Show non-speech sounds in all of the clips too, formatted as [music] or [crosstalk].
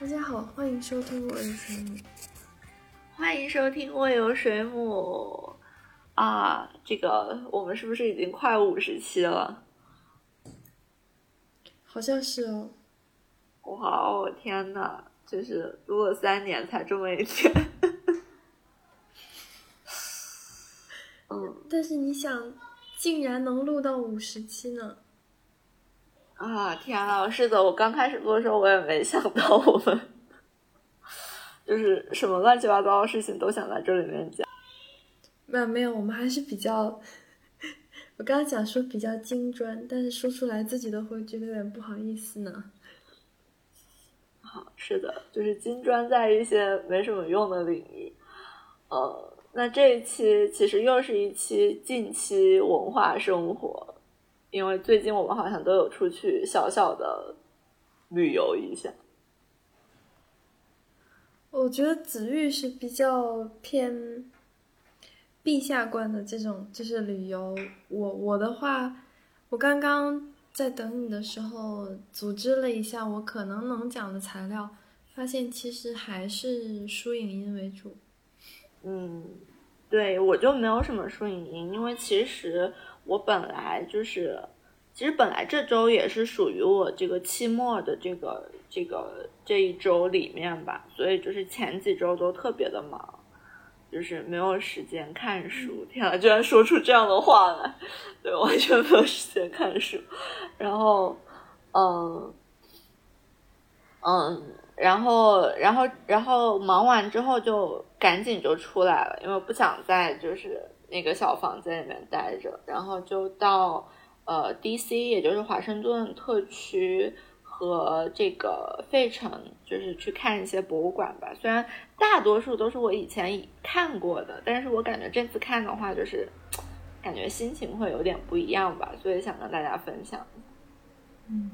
大家好，欢迎收听《我有水母》。欢迎收听《我有水母》啊！这个我们是不是已经快五十期了？好像是哦。哇哦，天呐，就是录了三年才这么一天。[laughs] 嗯，但是你想，竟然能录到五十期呢？啊，天啊，是的，我刚开始播的时候，我也没想到我们就是什么乱七八糟的事情都想在这里面讲。没有没有，我们还是比较，我刚刚讲说比较精专，但是说出来自己都会觉得有点不好意思呢。好，是的，就是金砖在一些没什么用的领域。呃，那这一期其实又是一期近期文化生活。因为最近我们好像都有出去小小的旅游一下。我觉得子玉是比较偏陛下观的这种，就是旅游。我我的话，我刚刚在等你的时候组织了一下我可能能讲的材料，发现其实还是书影音为主。嗯，对我就没有什么书影音，因为其实。我本来就是，其实本来这周也是属于我这个期末的这个这个这一周里面吧，所以就是前几周都特别的忙，就是没有时间看书。天啊，居然说出这样的话来，对，完全没有时间看书。然后，嗯，嗯，然后，然后，然后忙完之后就赶紧就出来了，因为不想再就是。那个小房间里面待着，然后就到呃 D.C.，也就是华盛顿特区和这个费城，就是去看一些博物馆吧。虽然大多数都是我以前看过的，但是我感觉这次看的话，就是感觉心情会有点不一样吧，所以想跟大家分享。嗯，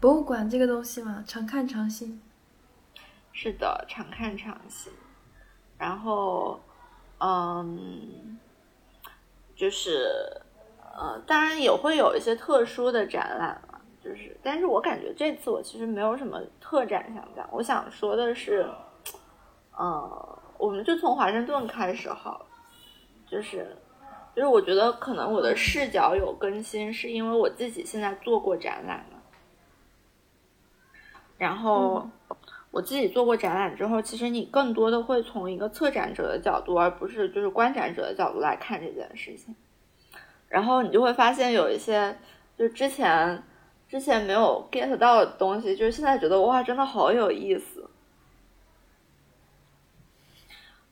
博物馆这个东西嘛，常看常新。是的，常看常新。然后。嗯，就是，呃，当然也会有一些特殊的展览了，就是，但是我感觉这次我其实没有什么特展想讲。我想说的是，呃，我们就从华盛顿开始好，就是，就是我觉得可能我的视角有更新，是因为我自己现在做过展览了，然后。我自己做过展览之后，其实你更多的会从一个策展者的角度，而不是就是观展者的角度来看这件事情。然后你就会发现有一些，就之前之前没有 get 到的东西，就是现在觉得哇，真的好有意思。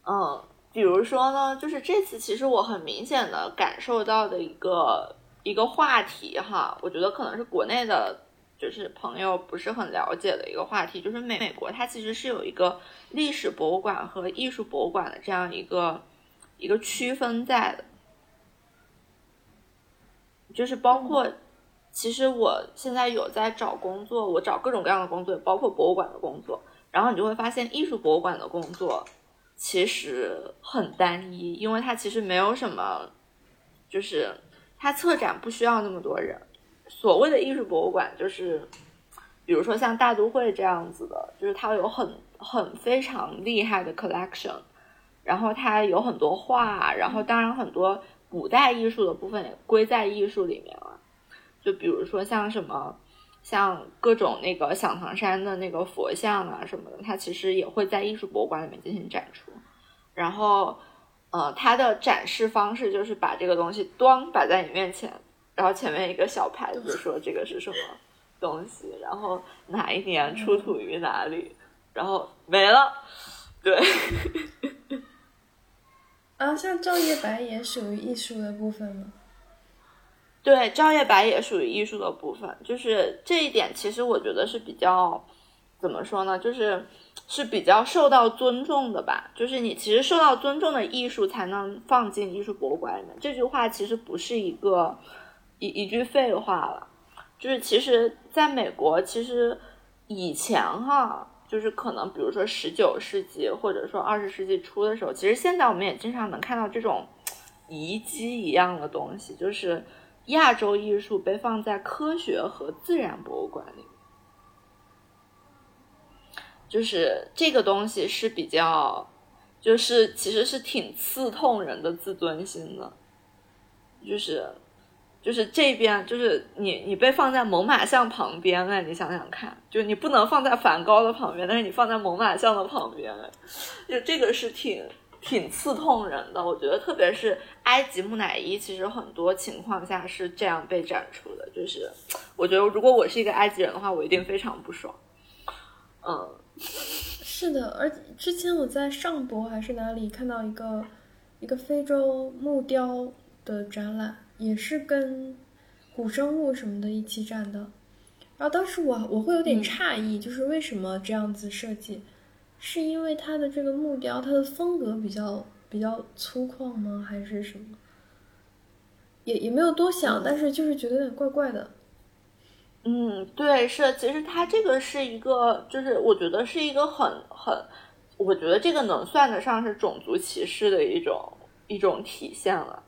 嗯，比如说呢，就是这次其实我很明显的感受到的一个一个话题哈，我觉得可能是国内的。就是朋友不是很了解的一个话题，就是美美国它其实是有一个历史博物馆和艺术博物馆的这样一个一个区分在的，就是包括其实我现在有在找工作，我找各种各样的工作，包括博物馆的工作，然后你就会发现艺术博物馆的工作其实很单一，因为它其实没有什么，就是它策展不需要那么多人。所谓的艺术博物馆，就是，比如说像大都会这样子的，就是它有很很非常厉害的 collection，然后它有很多画，然后当然很多古代艺术的部分也归在艺术里面了。就比如说像什么，像各种那个响堂山的那个佛像啊什么的，它其实也会在艺术博物馆里面进行展出。然后，呃，它的展示方式就是把这个东西端摆在你面前。然后前面一个小牌子说这个是什么东西，然后哪一年出土于哪里，然后没了。对，[laughs] 啊，像照叶白也属于艺术的部分吗？对，照叶白也属于艺术的部分，就是这一点，其实我觉得是比较怎么说呢？就是是比较受到尊重的吧。就是你其实受到尊重的艺术才能放进艺术博物馆里面。这句话其实不是一个。一一句废话了，就是其实在美国，其实以前哈，就是可能比如说十九世纪或者说二十世纪初的时候，其实现在我们也经常能看到这种遗迹一样的东西，就是亚洲艺术被放在科学和自然博物馆里。就是这个东西是比较，就是其实是挺刺痛人的自尊心的，就是。就是这边，就是你，你被放在猛犸象旁边了，你想想看，就你不能放在梵高的旁边，但是你放在猛犸象的旁边，就这个是挺挺刺痛人的。我觉得，特别是埃及木乃伊，其实很多情况下是这样被展出的。就是我觉得，如果我是一个埃及人的话，我一定非常不爽。嗯，是的，而之前我在上博还是哪里看到一个一个非洲木雕的展览。也是跟古生物什么的一起展的，然后当时我我会有点诧异，就是为什么这样子设计，是因为它的这个木雕它的风格比较比较粗犷吗，还是什么？也也没有多想，但是就是觉得有点怪怪的。嗯，对，是，其实它这个是一个，就是我觉得是一个很很，我觉得这个能算得上是种族歧视的一种一种体现了。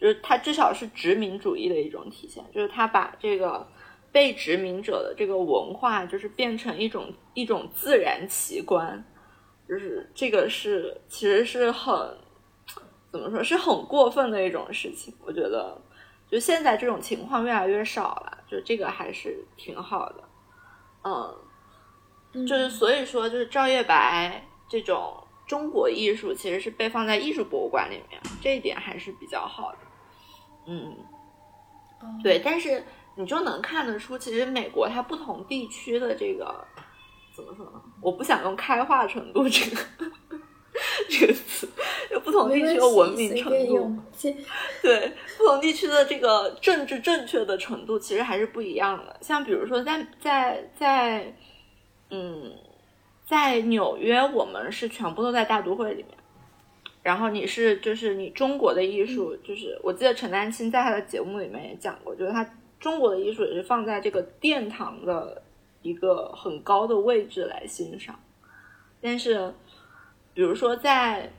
就是它至少是殖民主义的一种体现，就是它把这个被殖民者的这个文化，就是变成一种一种自然奇观，就是这个是其实是很怎么说是很过分的一种事情。我觉得，就现在这种情况越来越少了，就这个还是挺好的。嗯，就是所以说，就是赵月白这种中国艺术其实是被放在艺术博物馆里面，这一点还是比较好的。嗯，对，但是你就能看得出，其实美国它不同地区的这个怎么说呢？我不想用开化程度这个 [laughs] 这个词，就不同地区的文明程度，[laughs] 对不同地区的这个政治正确的程度，其实还是不一样的。像比如说，在在在，嗯，在纽约，我们是全部都在大都会里面。然后你是就是你中国的艺术，就是我记得陈丹青在他的节目里面也讲过，就是他中国的艺术也是放在这个殿堂的一个很高的位置来欣赏。但是，比如说在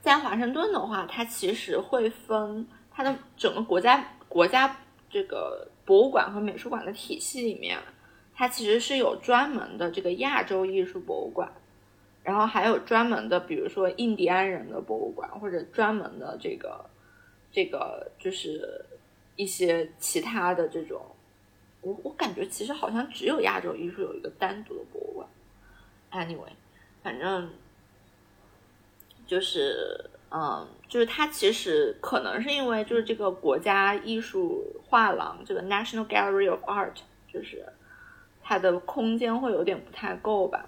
在华盛顿的话，它其实会分它的整个国家国家这个博物馆和美术馆的体系里面，它其实是有专门的这个亚洲艺术博物馆。然后还有专门的，比如说印第安人的博物馆，或者专门的这个，这个就是一些其他的这种，我我感觉其实好像只有亚洲艺术有一个单独的博物馆。Anyway，反正就是嗯，就是它其实可能是因为就是这个国家艺术画廊这个 National Gallery of Art，就是它的空间会有点不太够吧。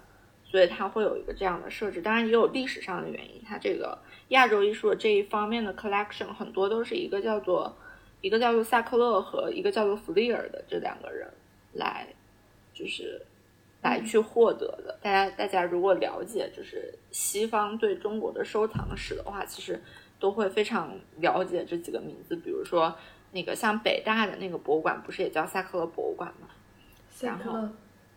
所以它会有一个这样的设置，当然也有历史上的原因。它这个亚洲艺术的这一方面的 collection 很多都是一个叫做一个叫做萨克勒和一个叫做弗利尔的这两个人来，就是来去获得的。大家大家如果了解就是西方对中国的收藏史的话，其实都会非常了解这几个名字。比如说那个像北大的那个博物馆，不是也叫萨克勒博物馆吗？萨克勒，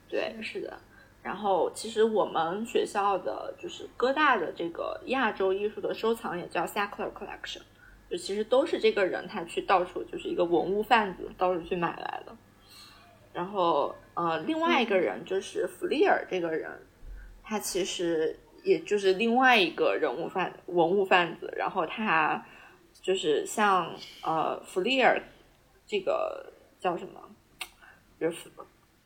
对，是的。然后，其实我们学校的就是哥大的这个亚洲艺术的收藏也叫 Sackler Collection，就其实都是这个人他去到处就是一个文物贩子到处去买来的。然后，呃，另外一个人就是弗利尔这个人，他其实也就是另外一个人物贩文物贩子。然后他就是像呃弗利尔这个叫什么，就是。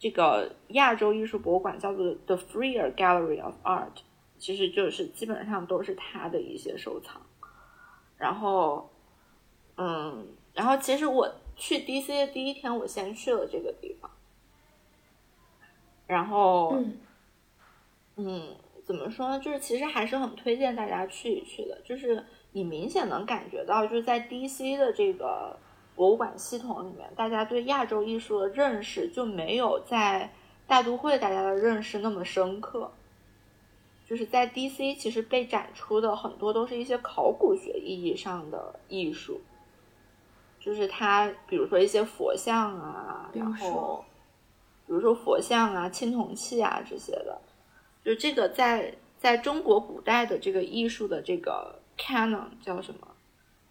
这个亚洲艺术博物馆叫做 The Freer Gallery of Art，其实就是基本上都是他的一些收藏。然后，嗯，然后其实我去 DC 的第一天，我先去了这个地方。然后，嗯，怎么说呢？就是其实还是很推荐大家去一去的。就是你明显能感觉到，就是在 DC 的这个。博物馆系统里面，大家对亚洲艺术的认识就没有在大都会大家的认识那么深刻。就是在 DC，其实被展出的很多都是一些考古学意义上的艺术，就是它，比如说一些佛像啊，然后比如说佛像啊、青铜器啊这些的，就这个在在中国古代的这个艺术的这个 canon 叫什么？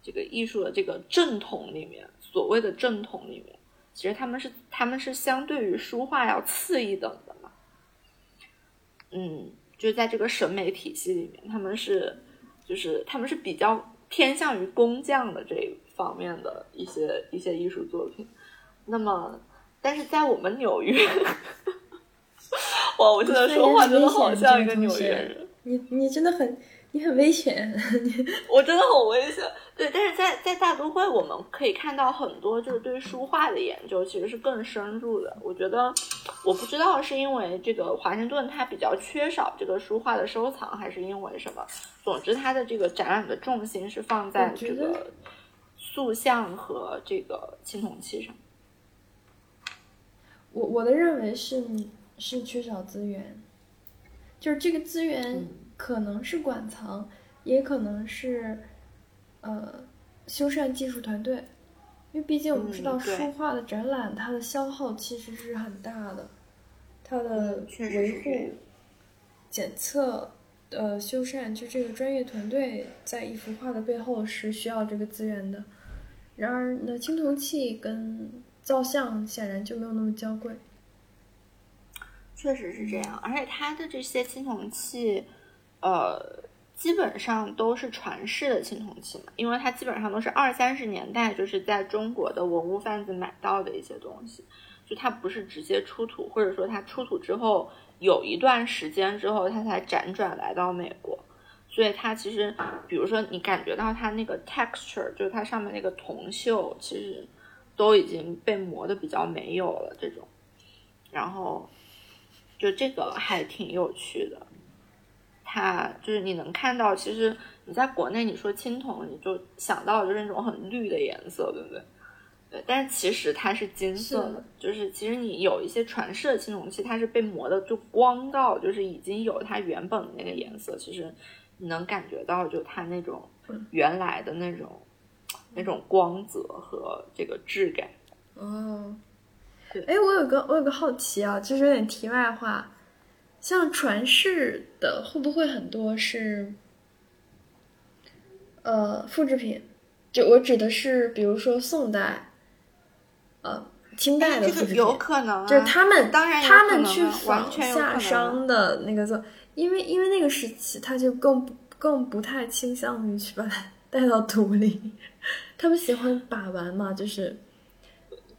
这个艺术的这个正统里面。所谓的正统里面，其实他们是他们是相对于书画要次一等的嘛。嗯，就是在这个审美体系里面，他们是就是他们是比较偏向于工匠的这一方面的一些一些艺术作品。那么，但是在我们纽约，[laughs] 哇，我现在说话真的好像一个纽约人。你你真的很。你很危险，[laughs] 我真的很危险。对，但是在在大都会，我们可以看到很多就是对书画的研究，其实是更深入的。我觉得，我不知道是因为这个华盛顿它比较缺少这个书画的收藏，还是因为什么。总之，它的这个展览的重心是放在这个塑像和这个青铜器上。我我的认为是是缺少资源，就是这个资源。可能是馆藏，也可能是，呃，修缮技术团队，因为毕竟我们知道书画的展览，它的消耗其实是很大的，它的维护、检测、呃修缮，就这个专业团队在一幅画的背后是需要这个资源的。然而，那青铜器跟造像显然就没有那么娇贵。确实是这样，而且它的这些青铜器。呃，基本上都是传世的青铜器嘛，因为它基本上都是二三十年代就是在中国的文物贩子买到的一些东西，就它不是直接出土，或者说它出土之后有一段时间之后，它才辗转来到美国，所以它其实，比如说你感觉到它那个 texture，就是它上面那个铜锈，其实都已经被磨的比较没有了这种，然后就这个还挺有趣的。它就是你能看到，其实你在国内你说青铜，你就想到就是那种很绿的颜色，对不对？对，但是其实它是金色的，就是其实你有一些传世的青铜器，它是被磨的就光到，就是已经有它原本的那个颜色。其实你能感觉到，就它那种原来的那种那种光泽和这个质感。哦，对，哎，我有个我有个好奇啊，就是有点题外话。像传世的会不会很多是，呃，复制品？就我指的是，比如说宋代，呃，清代的复制品，有可能，就是他们当然他们去仿夏商的那个做，因为因为那个时期他就更更不太倾向于去把它 [laughs] 带到土里，他们喜欢把玩嘛，就是，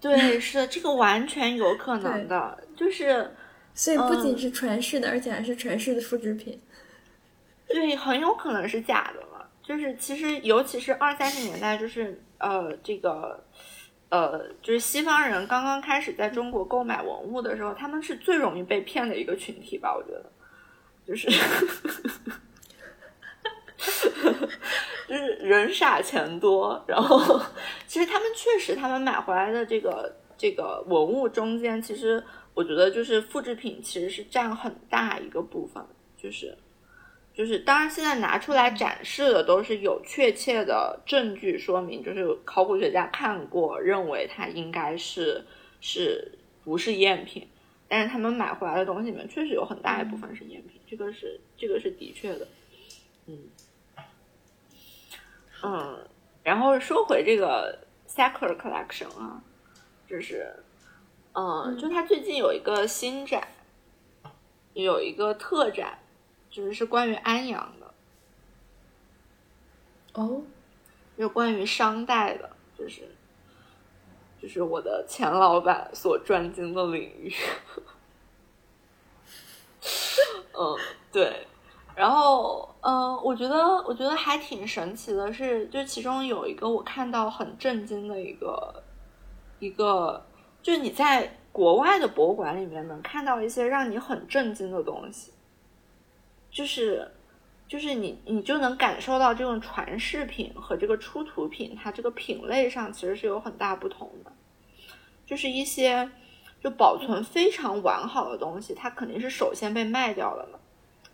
对，是这个完全有可能的，就是。所以不仅是传世的，而且还是传世的复制品。对，很有可能是假的了。就是其实，尤其是二三十年代，就是呃，这个呃，就是西方人刚刚开始在中国购买文物的时候，他们是最容易被骗的一个群体吧？我觉得，就是 [laughs] 就是人傻钱多。然后，其实他们确实，他们买回来的这个这个文物中间，其实。我觉得就是复制品其实是占很大一个部分，就是，就是，当然现在拿出来展示的都是有确切的证据说明，就是考古学家看过，认为它应该是是不是赝品，但是他们买回来的东西里面确实有很大一部分是赝品，这个是这个是的确的，嗯，嗯，然后说回这个 Sacker Collection 啊，就是。嗯，就他最近有一个新展，有一个特展，就是是关于安阳的。哦，有关于商代的，就是就是我的前老板所专精的领域。[laughs] 嗯，对。然后，嗯，我觉得我觉得还挺神奇的，是就其中有一个我看到很震惊的一个一个。就你在国外的博物馆里面能看到一些让你很震惊的东西，就是，就是你你就能感受到这种传世品和这个出土品，它这个品类上其实是有很大不同的。就是一些就保存非常完好的东西，它肯定是首先被卖掉了嘛，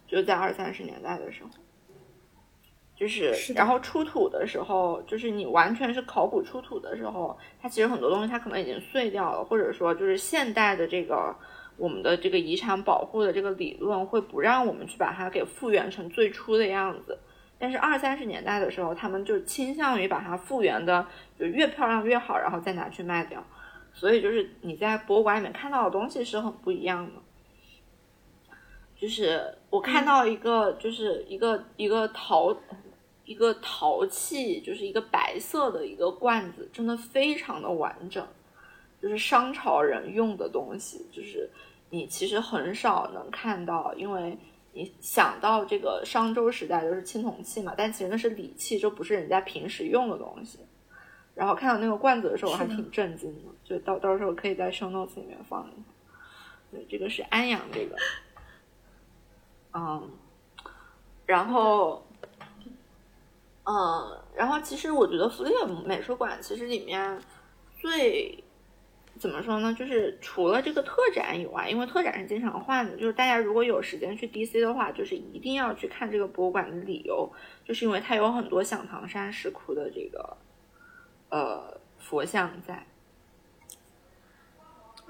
就在二三十年代的时候。就是，然后出土的时候，就是你完全是考古出土的时候，它其实很多东西它可能已经碎掉了，或者说就是现代的这个我们的这个遗产保护的这个理论会不让我们去把它给复原成最初的样子。但是二三十年代的时候，他们就倾向于把它复原的就越漂亮越好，然后再拿去卖掉。所以就是你在博物馆里面看到的东西是很不一样的。就是我看到一个，就是一个一个陶一个陶器，就是一个白色的一个罐子，真的非常的完整，就是商朝人用的东西，就是你其实很少能看到，因为你想到这个商周时代就是青铜器嘛，但其实那是礼器，就不是人家平时用的东西。然后看到那个罐子的时候，我还挺震惊的，就到到时候可以在 show notes 里面放一下。对，这个是安阳这个。嗯，然后，嗯，然后其实我觉得弗利尔美术馆其实里面最怎么说呢？就是除了这个特展以外，因为特展是经常换的，就是大家如果有时间去 DC 的话，就是一定要去看这个博物馆的理由，就是因为它有很多响堂山石窟的这个呃佛像在。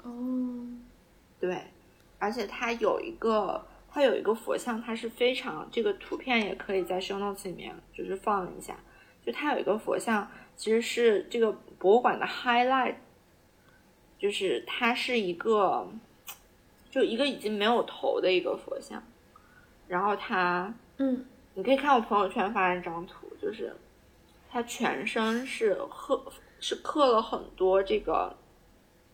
哦，对，而且它有一个。它有一个佛像，它是非常这个图片也可以在 show notes 里面就是放一下。就它有一个佛像，其实是这个博物馆的 highlight，就是它是一个就一个已经没有头的一个佛像。然后它，嗯，你可以看我朋友圈发那张图，就是它全身是刻是刻了很多这个，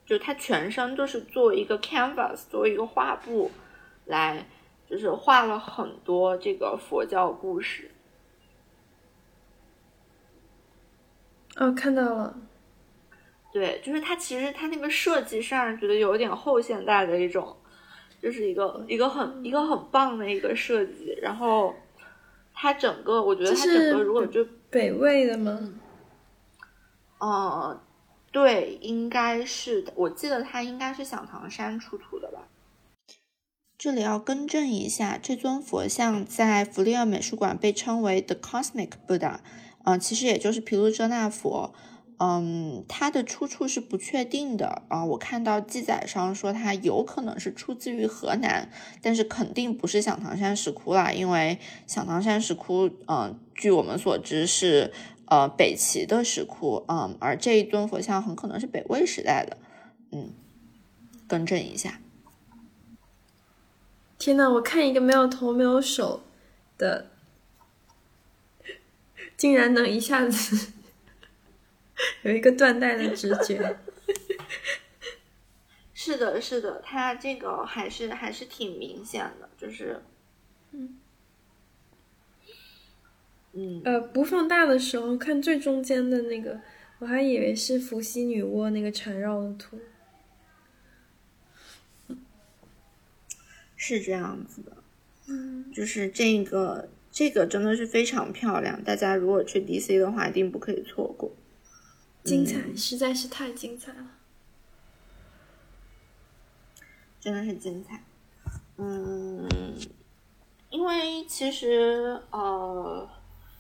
就是它全身都是作为一个 canvas，作为一个画布来。就是画了很多这个佛教故事。哦，看到了。对，就是它其实它那个设计上让人觉得有点后现代的一种，就是一个一个很一个很棒的一个设计。然后它整个，我觉得它整个如果就北魏的吗？嗯，对，应该是的。我记得它应该是响堂山出土的吧。这里要更正一下，这尊佛像在弗利尔美术馆被称为 The Cosmic Buddha，嗯，其实也就是毗卢遮那佛，嗯，它的出处是不确定的啊。我看到记载上说它有可能是出自于河南，但是肯定不是响堂山石窟啦，因为响堂山石窟，嗯，据我们所知是呃北齐的石窟，嗯，而这一尊佛像很可能是北魏时代的，嗯，更正一下。天呐！我看一个没有头没有手的，竟然能一下子有一个断代的直觉。[laughs] 是的，是的，他这个还是还是挺明显的，就是，嗯，嗯，呃，不放大的时候看最中间的那个，我还以为是伏羲女娲那个缠绕的图。是这样子的，嗯，就是这个这个真的是非常漂亮，大家如果去 DC 的话，一定不可以错过，精彩，实在是太精彩了，真的是精彩，嗯，因为其实呃，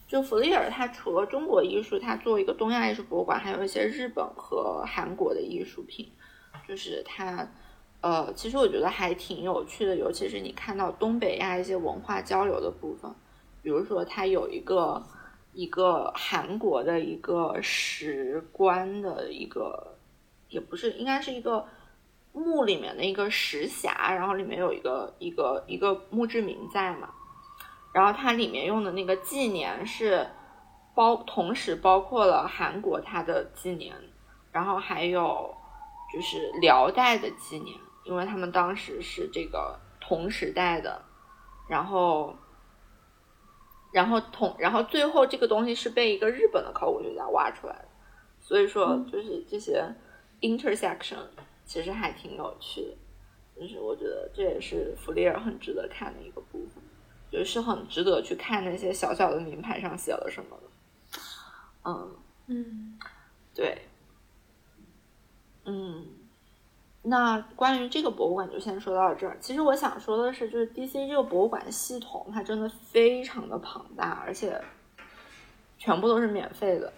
就弗利尔他除了中国艺术，他作为一个东亚艺术博物馆，还有一些日本和韩国的艺术品，就是他。呃，其实我觉得还挺有趣的，尤其是你看到东北亚一些文化交流的部分，比如说它有一个一个韩国的一个石棺的一个，也不是，应该是一个墓里面的一个石匣，然后里面有一个一个一个墓志铭在嘛，然后它里面用的那个纪年是包，同时包括了韩国它的纪年，然后还有就是辽代的纪年。因为他们当时是这个同时代的，然后，然后同，然后最后这个东西是被一个日本的考古学家挖出来的，所以说就是这些 intersection 其实还挺有趣的，就是我觉得这也是弗里尔很值得看的一个部分，就是很值得去看那些小小的名牌上写了什么的，嗯。嗯，对，嗯。那关于这个博物馆就先说到这儿。其实我想说的是，就是 DC 这个博物馆系统，它真的非常的庞大，而且全部都是免费的，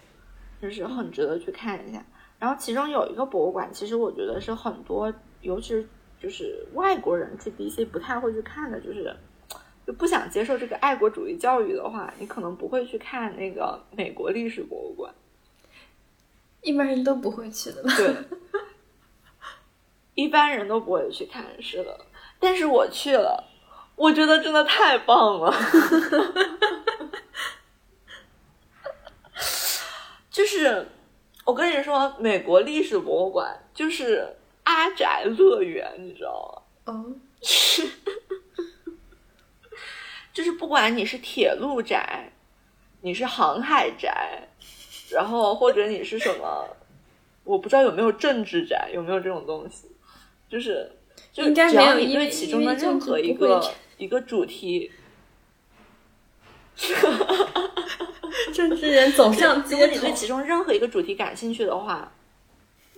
就是很值得去看一下。然后其中有一个博物馆，其实我觉得是很多，尤其是就是外国人去 DC 不太会去看的，就是就不想接受这个爱国主义教育的话，你可能不会去看那个美国历史博物馆。一般人都不会去的。对。一般人都不会去看，是的，但是我去了，我觉得真的太棒了。就是我跟你说，美国历史博物馆就是阿宅乐园，你知道吗？哦，就是不管你是铁路宅，你是航海宅，然后或者你是什么，我不知道有没有政治宅，有没有这种东西，就是就只要你对其中的任何一个一个主题。[laughs] 政治人走上街如果你对其中任何一个主题感兴趣的话，[laughs]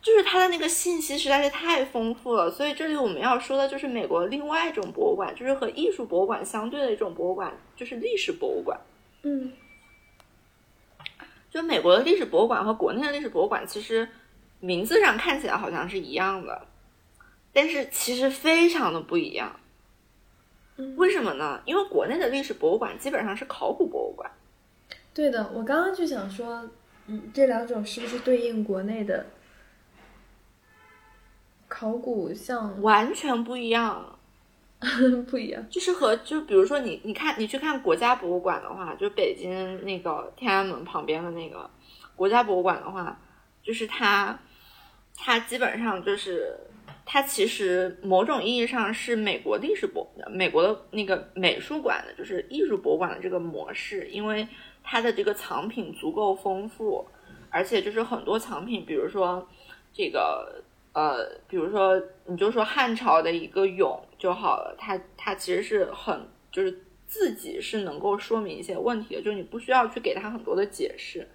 就是它的那个信息实在是太丰富了。所以这里我们要说的就是美国另外一种博物馆，就是和艺术博物馆相对的一种博物馆，就是历史博物馆。嗯，就美国的历史博物馆和国内的历史博物馆，其实名字上看起来好像是一样的。但是其实非常的不一样，为什么呢？因为国内的历史博物馆基本上是考古博物馆。对的，我刚刚就想说，嗯，这两种是不是对应国内的考古？像完全不一样，[laughs] 不一样。就是和就比如说你你看你去看国家博物馆的话，就北京那个天安门旁边的那个国家博物馆的话，就是它它基本上就是。它其实某种意义上是美国历史博、美国的那个美术馆的，就是艺术博物馆的这个模式，因为它的这个藏品足够丰富，而且就是很多藏品，比如说这个呃，比如说你就说汉朝的一个俑就好了，它它其实是很就是自己是能够说明一些问题的，就是你不需要去给他很多的解释，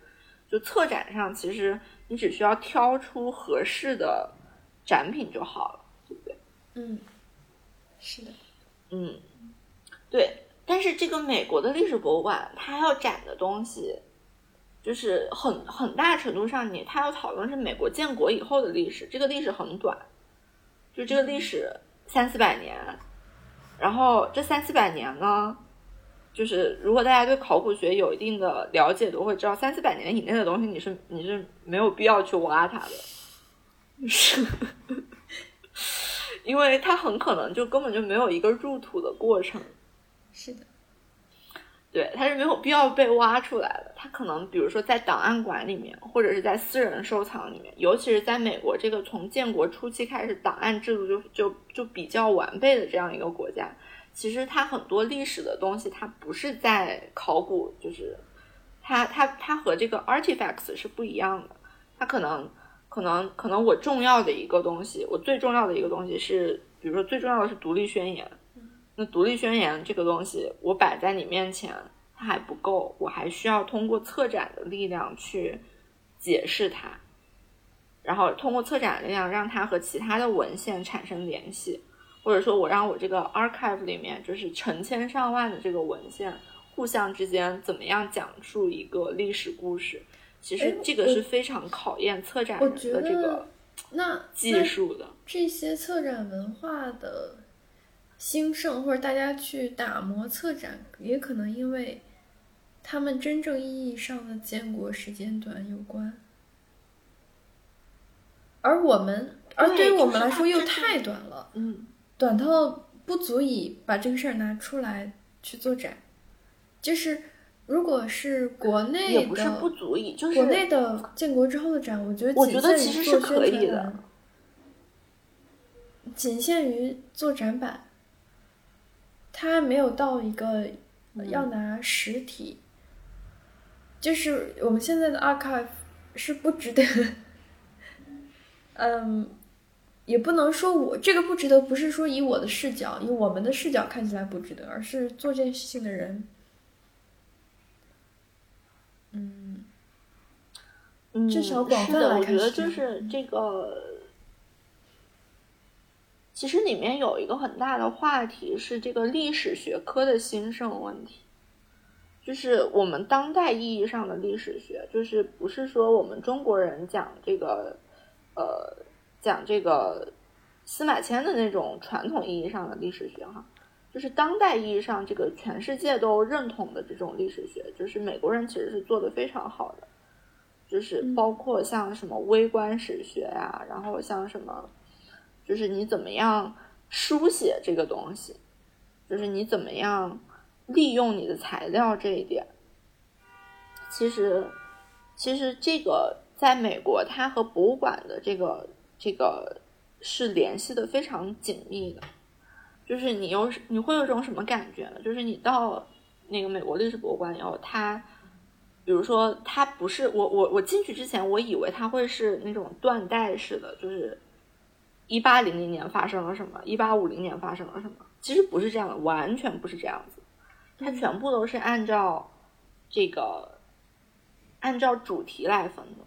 就策展上其实你只需要挑出合适的。展品就好了，对不对？嗯，是的，嗯，对。但是这个美国的历史博物馆，它要展的东西，就是很很大程度上，你它要讨论是美国建国以后的历史。这个历史很短，就这个历史三四百年。然后这三四百年呢，就是如果大家对考古学有一定的了解，都会知道，三四百年以内的东西，你是你是没有必要去挖它的。是，[laughs] 因为它很可能就根本就没有一个入土的过程。是的，对，它是没有必要被挖出来的。它可能比如说在档案馆里面，或者是在私人收藏里面，尤其是在美国这个从建国初期开始档案制度就就就比较完备的这样一个国家，其实它很多历史的东西，它不是在考古，就是它它它和这个 artifacts 是不一样的，它可能。可能可能我重要的一个东西，我最重要的一个东西是，比如说最重要的是独立宣言。那独立宣言这个东西，我摆在你面前，它还不够，我还需要通过策展的力量去解释它，然后通过策展力量让它和其他的文献产生联系，或者说我让我这个 archive 里面就是成千上万的这个文献互相之间怎么样讲述一个历史故事。其实这个是非常考验策展人的这个那技术的。这些策展文化的兴盛，或者大家去打磨策展，也可能因为他们真正意义上的建国时间短有关。而我们，而对于我们来说又太短了，嗯，短到不足以把这个事儿拿出来去做展，就是。如果是国内的，也不是不足以，就是国内的建国之后的展，我觉得我觉得其实是可以的，仅限于做展板，它没有到一个要拿实体，就是我们现在的 archive 是不值得，嗯，也不能说我这个不值得，不是说以我的视角，以我们的视角看起来不值得，而是做这件事情的人。嗯，至少广泛来看，我觉得就是这个。其实里面有一个很大的话题是这个历史学科的兴盛问题，就是我们当代意义上的历史学，就是不是说我们中国人讲这个，呃，讲这个司马迁的那种传统意义上的历史学哈。就是当代意义上，这个全世界都认同的这种历史学，就是美国人其实是做的非常好的。就是包括像什么微观史学呀，然后像什么，就是你怎么样书写这个东西，就是你怎么样利用你的材料这一点，其实其实这个在美国，它和博物馆的这个这个是联系的非常紧密的，就是你有你会有种什么感觉呢？就是你到那个美国历史博物馆以后，它。比如说，它不是我我我进去之前，我以为它会是那种断代式的，就是一八零零年发生了什么，一八五零年发生了什么。其实不是这样的，完全不是这样子。它全部都是按照这个按照主题来分的，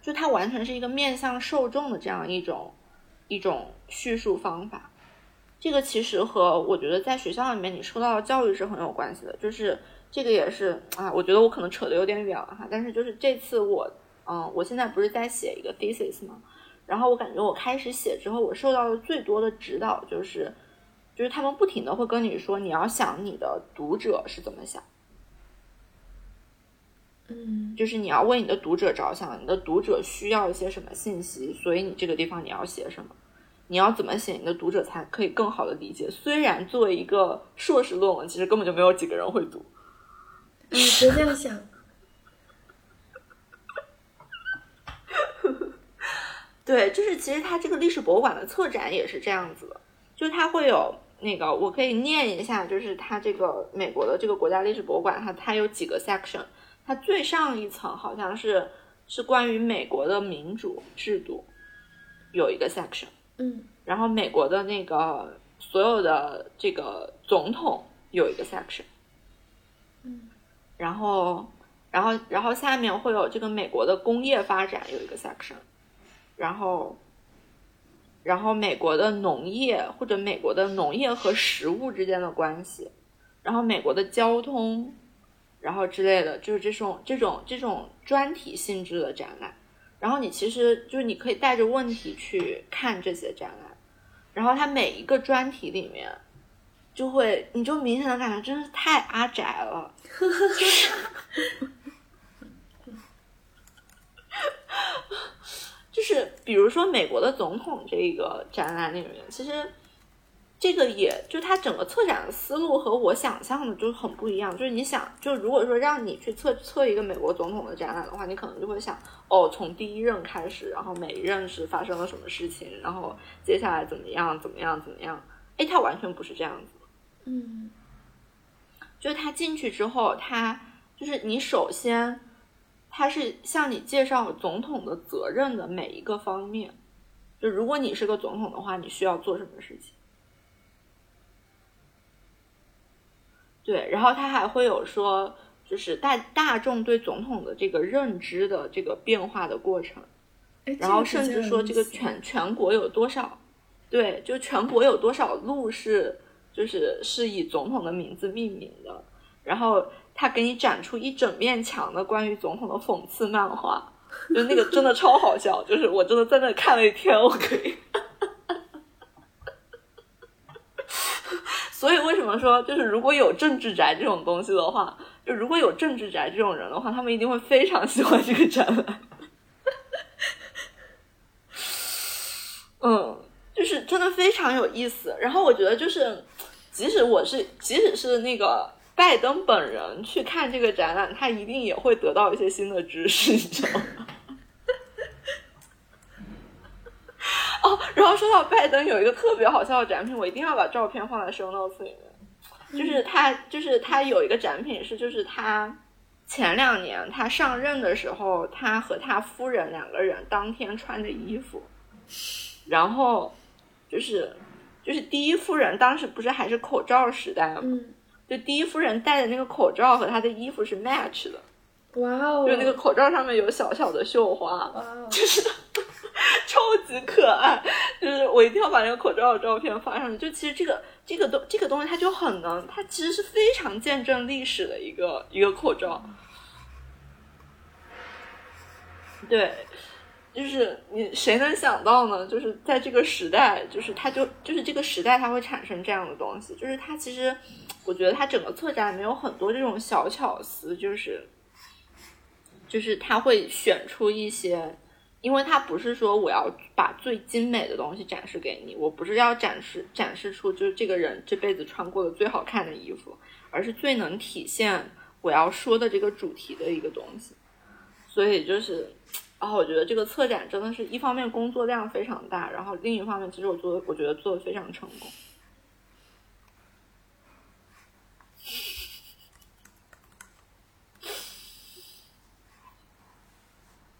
就它完全是一个面向受众的这样一种一种叙述方法。这个其实和我觉得在学校里面你受到的教育是很有关系的，就是。这个也是啊，我觉得我可能扯的有点远了哈，但是就是这次我，嗯，我现在不是在写一个 thesis 吗？然后我感觉我开始写之后，我受到的最多的指导就是，就是他们不停的会跟你说，你要想你的读者是怎么想，嗯，就是你要为你的读者着想，你的读者需要一些什么信息，所以你这个地方你要写什么，你要怎么写，你的读者才可以更好的理解。虽然作为一个硕士论文，其实根本就没有几个人会读。你别这样想。对，就是其实它这个历史博物馆的策展也是这样子的，就它会有那个，我可以念一下，就是它这个美国的这个国家历史博物馆，它它有几个 section，它最上一层好像是是关于美国的民主制度，有一个 section，嗯，然后美国的那个所有的这个总统有一个 section，嗯。然后，然后，然后下面会有这个美国的工业发展有一个 section，然后，然后美国的农业或者美国的农业和食物之间的关系，然后美国的交通，然后之类的，就是这种这种这种专题性质的展览。然后你其实就是你可以带着问题去看这些展览，然后它每一个专题里面。就会，你就明显的感觉真是太阿宅了，[laughs] 就是比如说美国的总统这个展览里面，其实这个也就它整个策展的思路和我想象的就很不一样。就是你想，就如果说让你去测测一个美国总统的展览的话，你可能就会想，哦，从第一任开始，然后每一任是发生了什么事情，然后接下来怎么样，怎么样，怎么样？哎，它完全不是这样子。嗯，就是他进去之后，他就是你首先，他是向你介绍总统的责任的每一个方面。就如果你是个总统的话，你需要做什么事情？对，然后他还会有说，就是大大众对总统的这个认知的这个变化的过程，然后甚至说这个全全国有多少，对，就全国有多少路是。就是是以总统的名字命名的，然后他给你展出一整面墙的关于总统的讽刺漫画，就那个真的超好笑，就是我真的在那看了一天，我可以。[laughs] 所以为什么说就是如果有政治宅这种东西的话，就如果有政治宅这种人的话，他们一定会非常喜欢这个展览。[laughs] 嗯，就是真的非常有意思。然后我觉得就是。即使我是，即使是那个拜登本人去看这个展览，他一定也会得到一些新的知识，你知道吗？[laughs] 哦，然后说到拜登，有一个特别好笑的展品，我一定要把照片放在 show notes 里面。就是他，就是他有一个展品是，就是他前两年他上任的时候，他和他夫人两个人当天穿的衣服，然后就是。就是第一夫人当时不是还是口罩时代吗？就第一夫人戴的那个口罩和她的衣服是 match 的。哇哦！就那个口罩上面有小小的绣花，[laughs] 就是超级可爱。就是我一定要把那个口罩的照片发上去。就其实这个这个东这个东西它就很能，它其实是非常见证历史的一个一个口罩。对。就是你谁能想到呢？就是在这个时代，就是它就就是这个时代，它会产生这样的东西。就是它其实，我觉得它整个策展里面有很多这种小巧思，就是就是他会选出一些，因为他不是说我要把最精美的东西展示给你，我不是要展示展示出就是这个人这辈子穿过的最好看的衣服，而是最能体现我要说的这个主题的一个东西。所以就是，然后我觉得这个策展真的是一方面工作量非常大，然后另一方面其实我做我觉得做的非常成功。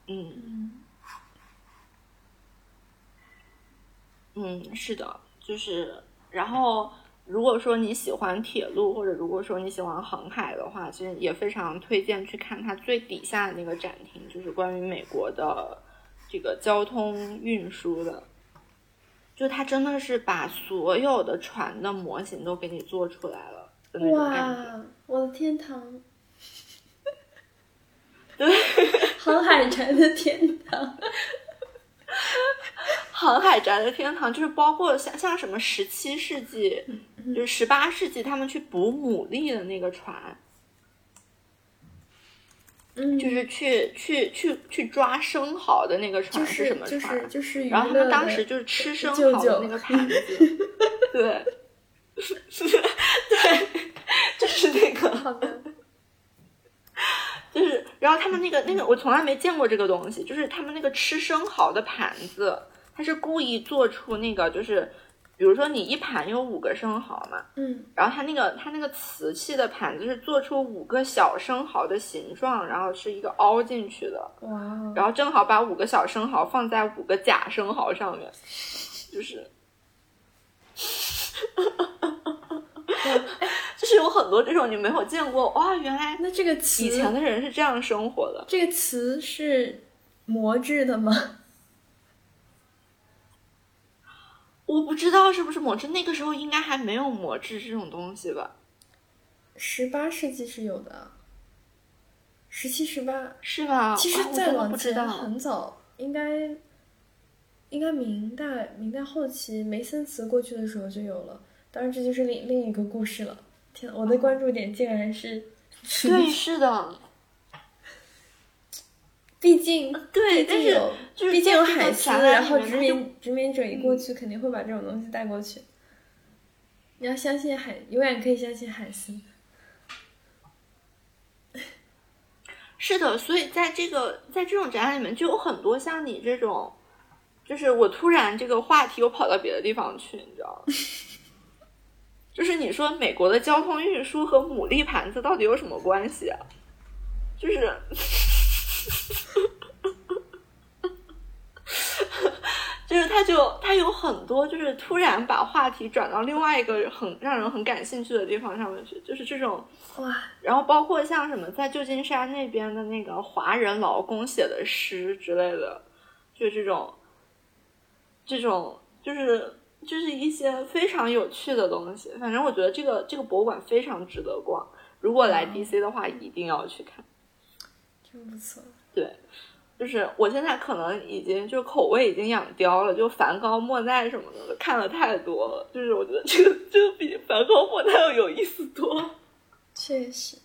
嗯，嗯，是的，就是，然后如果说你喜欢铁路，或者如果说你喜欢航海的话，其实也非常推荐去看它最底下的那个展厅，就是关于美国的这个交通运输的，就它真的是把所有的船的模型都给你做出来了，哇，我的天堂！对，[laughs] 航海宅的天堂，航海宅的天堂就是包括像像什么十七世纪，就是十八世纪他们去捕牡蛎的那个船，嗯，就是去去去去抓生蚝的那个船是什么船？就是，然后他们当时就是吃生蚝的那个盘子，[laughs] 对，对，就是那个。就是，然后他们那个那个，我从来没见过这个东西。就是他们那个吃生蚝的盘子，它是故意做出那个，就是比如说你一盘有五个生蚝嘛，嗯，然后它那个它那个瓷器的盘子是做出五个小生蚝的形状，然后是一个凹进去的，哇，然后正好把五个小生蚝放在五个假生蚝上面，就是。[laughs] 就是有很多这种你没有见过哇，原来那这个瓷以前的人是这样生活的。这个瓷是磨制的吗？我不知道是不是磨制，那个时候应该还没有磨制这种东西吧。十八世纪是有的，十七、十八是吧？其实再往前很早，应该应该明代明代后期梅森瓷过去的时候就有了。当然，这就是另另一个故事了。天，我的关注点竟然是，对，[laughs] 是的。毕竟，对，但是毕竟有海丝，然后殖民殖民者一过去，肯定会把这种东西带过去。你要相信海，永远可以相信海丝。[laughs] 是的，所以在这个在这种展览里面，就有很多像你这种，就是我突然这个话题又跑到别的地方去，你知道吗？[laughs] 就是你说美国的交通运输和牡蛎盘子到底有什么关系啊？就是，[laughs] [laughs] 就是他就他有很多就是突然把话题转到另外一个很让人很感兴趣的地方上面去，就是这种哇。然后包括像什么在旧金山那边的那个华人劳工写的诗之类的，就这种，这种就是。就是一些非常有趣的东西，反正我觉得这个这个博物馆非常值得逛。如果来 DC 的话，一定要去看，真不错。对，就是我现在可能已经就口味已经养刁了，就梵高、莫奈什么的看了太多了，就是我觉得这个这个比梵高、莫奈要有意思多。确实，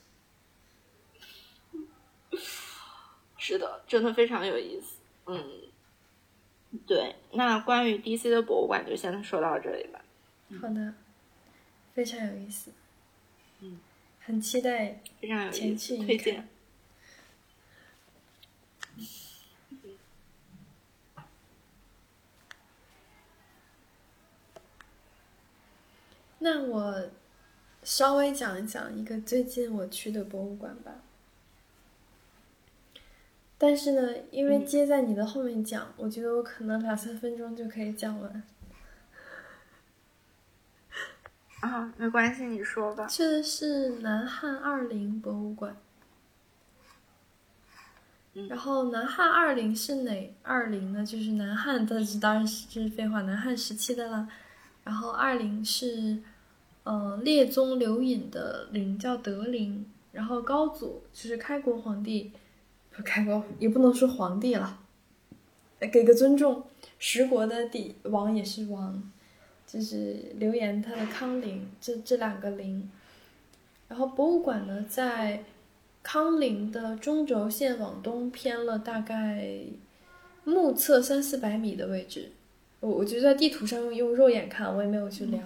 [laughs] 是的，真的非常有意思。嗯。对，那关于 DC 的博物馆就先说到这里吧。好的，非常有意思。嗯，很期待，非常有意思，推荐。那我稍微讲一讲一个最近我去的博物馆吧。但是呢，因为接在你的后面讲，我觉得我可能两三分钟就可以讲完。啊，没关系，你说吧。去的是南汉二陵博物馆。然后南汉二陵是哪二陵呢？就是南汉的，当然是这是废话，南汉时期的啦。然后二陵是，呃，列宗刘隐的陵，叫德陵。然后高祖就是开国皇帝。不开国也不能说皇帝了，给个尊重。十国的帝王也是王，就是刘岩他的康陵，这这两个陵。然后博物馆呢，在康陵的中轴线往东偏了大概目测三四百米的位置，我我就在地图上用用肉眼看，我也没有去量。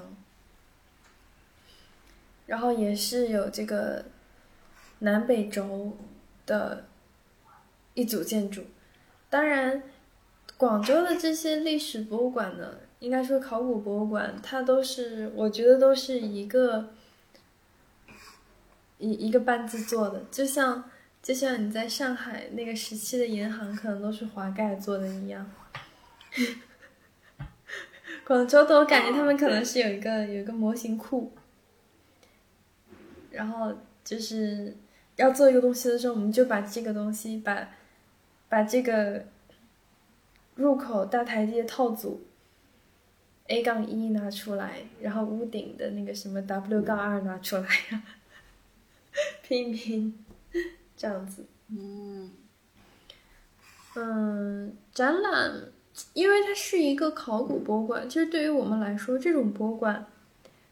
然后也是有这个南北轴的一组建筑，当然，广州的这些历史博物馆呢，应该说考古博物馆，它都是我觉得都是一个一一个班子做的，就像就像你在上海那个时期的银行，可能都是华盖做的一样。[laughs] 广州的我感觉他们可能是有一个有一个模型库。然后就是要做一个东西的时候，我们就把这个东西把把这个入口大台阶套组 A 杠一拿出来，然后屋顶的那个什么 W 杠二拿出来，[laughs] 拼一拼，这样子。嗯嗯，展览，因为它是一个考古博物馆，其实对于我们来说，这种博物馆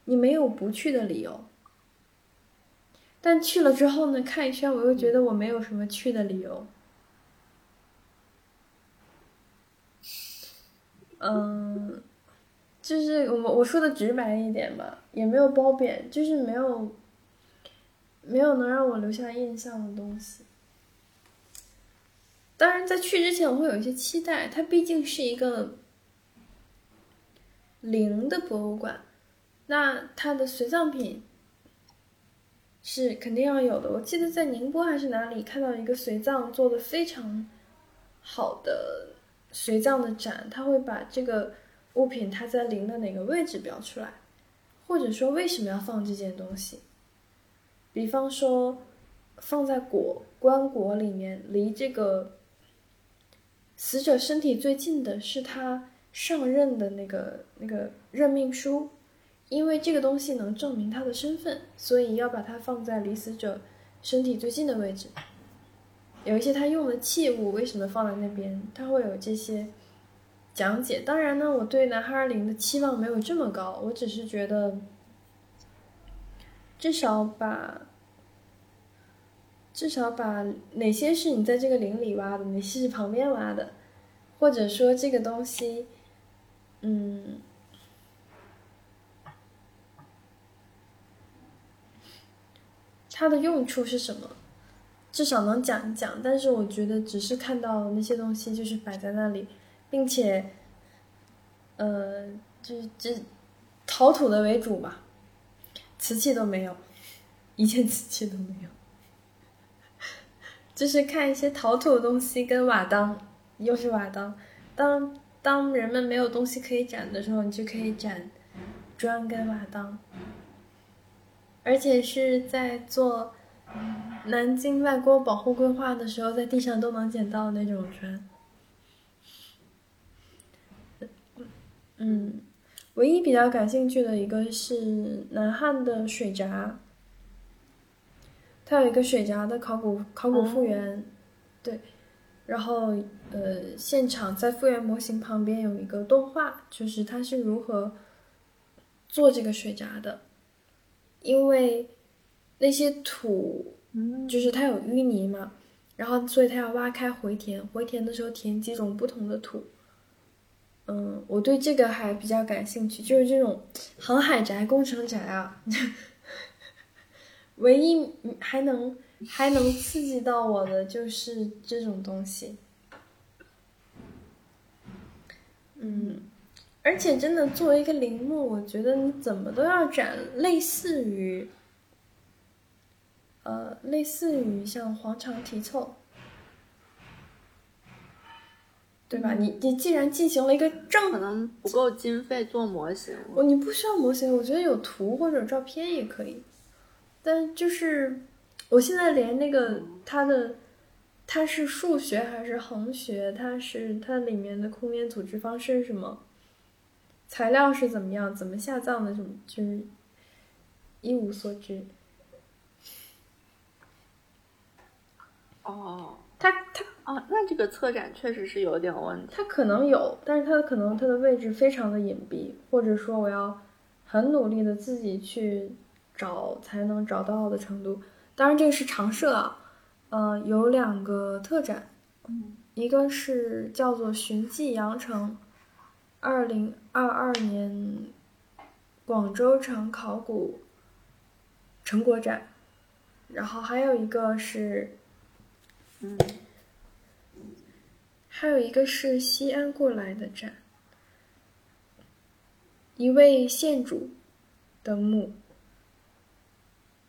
你没有不去的理由。但去了之后呢，看一圈，我又觉得我没有什么去的理由。嗯，就是我我说的直白一点吧，也没有褒贬，就是没有没有能让我留下印象的东西。当然，在去之前我会有一些期待，它毕竟是一个零的博物馆，那它的随葬品。是肯定要有的。我记得在宁波还是哪里看到一个随葬做的非常好的随葬的展，他会把这个物品它在陵的哪个位置标出来，或者说为什么要放这件东西。比方说放在椁棺椁里面，离这个死者身体最近的是他上任的那个那个任命书。因为这个东西能证明他的身份，所以要把它放在离死者身体最近的位置。有一些他用的器物为什么放在那边，他会有这些讲解。当然呢，我对南哈尔陵的期望没有这么高，我只是觉得至少把至少把哪些是你在这个林里挖的，哪些是旁边挖的，或者说这个东西，嗯。它的用处是什么？至少能讲一讲。但是我觉得，只是看到那些东西就是摆在那里，并且，呃，就就陶土的为主吧，瓷器都没有，一件瓷器都没有。就是看一些陶土的东西跟瓦当，又是瓦当。当当人们没有东西可以展的时候，你就可以展砖跟瓦当。而且是在做南京外郭保护规划的时候，在地上都能捡到那种砖。嗯，唯一比较感兴趣的一个是南汉的水闸，它有一个水闸的考古考古复原，对，然后呃，现场在复原模型旁边有一个动画，就是它是如何做这个水闸的。因为那些土，就是它有淤泥嘛，然后所以它要挖开回填，回填的时候填几种不同的土。嗯，我对这个还比较感兴趣，就是这种航海宅、工程宅啊，[laughs] 唯一还能还能刺激到我的就是这种东西。嗯。而且真的作为一个陵墓，我觉得你怎么都要展类似于，呃，类似于像黄肠题凑，对吧？你你既然进行了一个正，可能不够经费做模型。我你不需要模型，我觉得有图或者照片也可以。但就是我现在连那个它的它是数学还是横学，它是它里面的空间组织方式是什么？材料是怎么样？怎么下葬的？什么就是一无所知。哦，他他啊，那这个策展确实是有点问题。他可能有，但是他可能他的位置非常的隐蔽，或者说我要很努力的自己去找才能找到的程度。当然这个是常设啊，呃，有两个特展，嗯一个是叫做“寻迹羊城”，二零二二年广州城考古成果展，然后还有一个是，嗯还有一个是西安过来的展，一位县主的墓。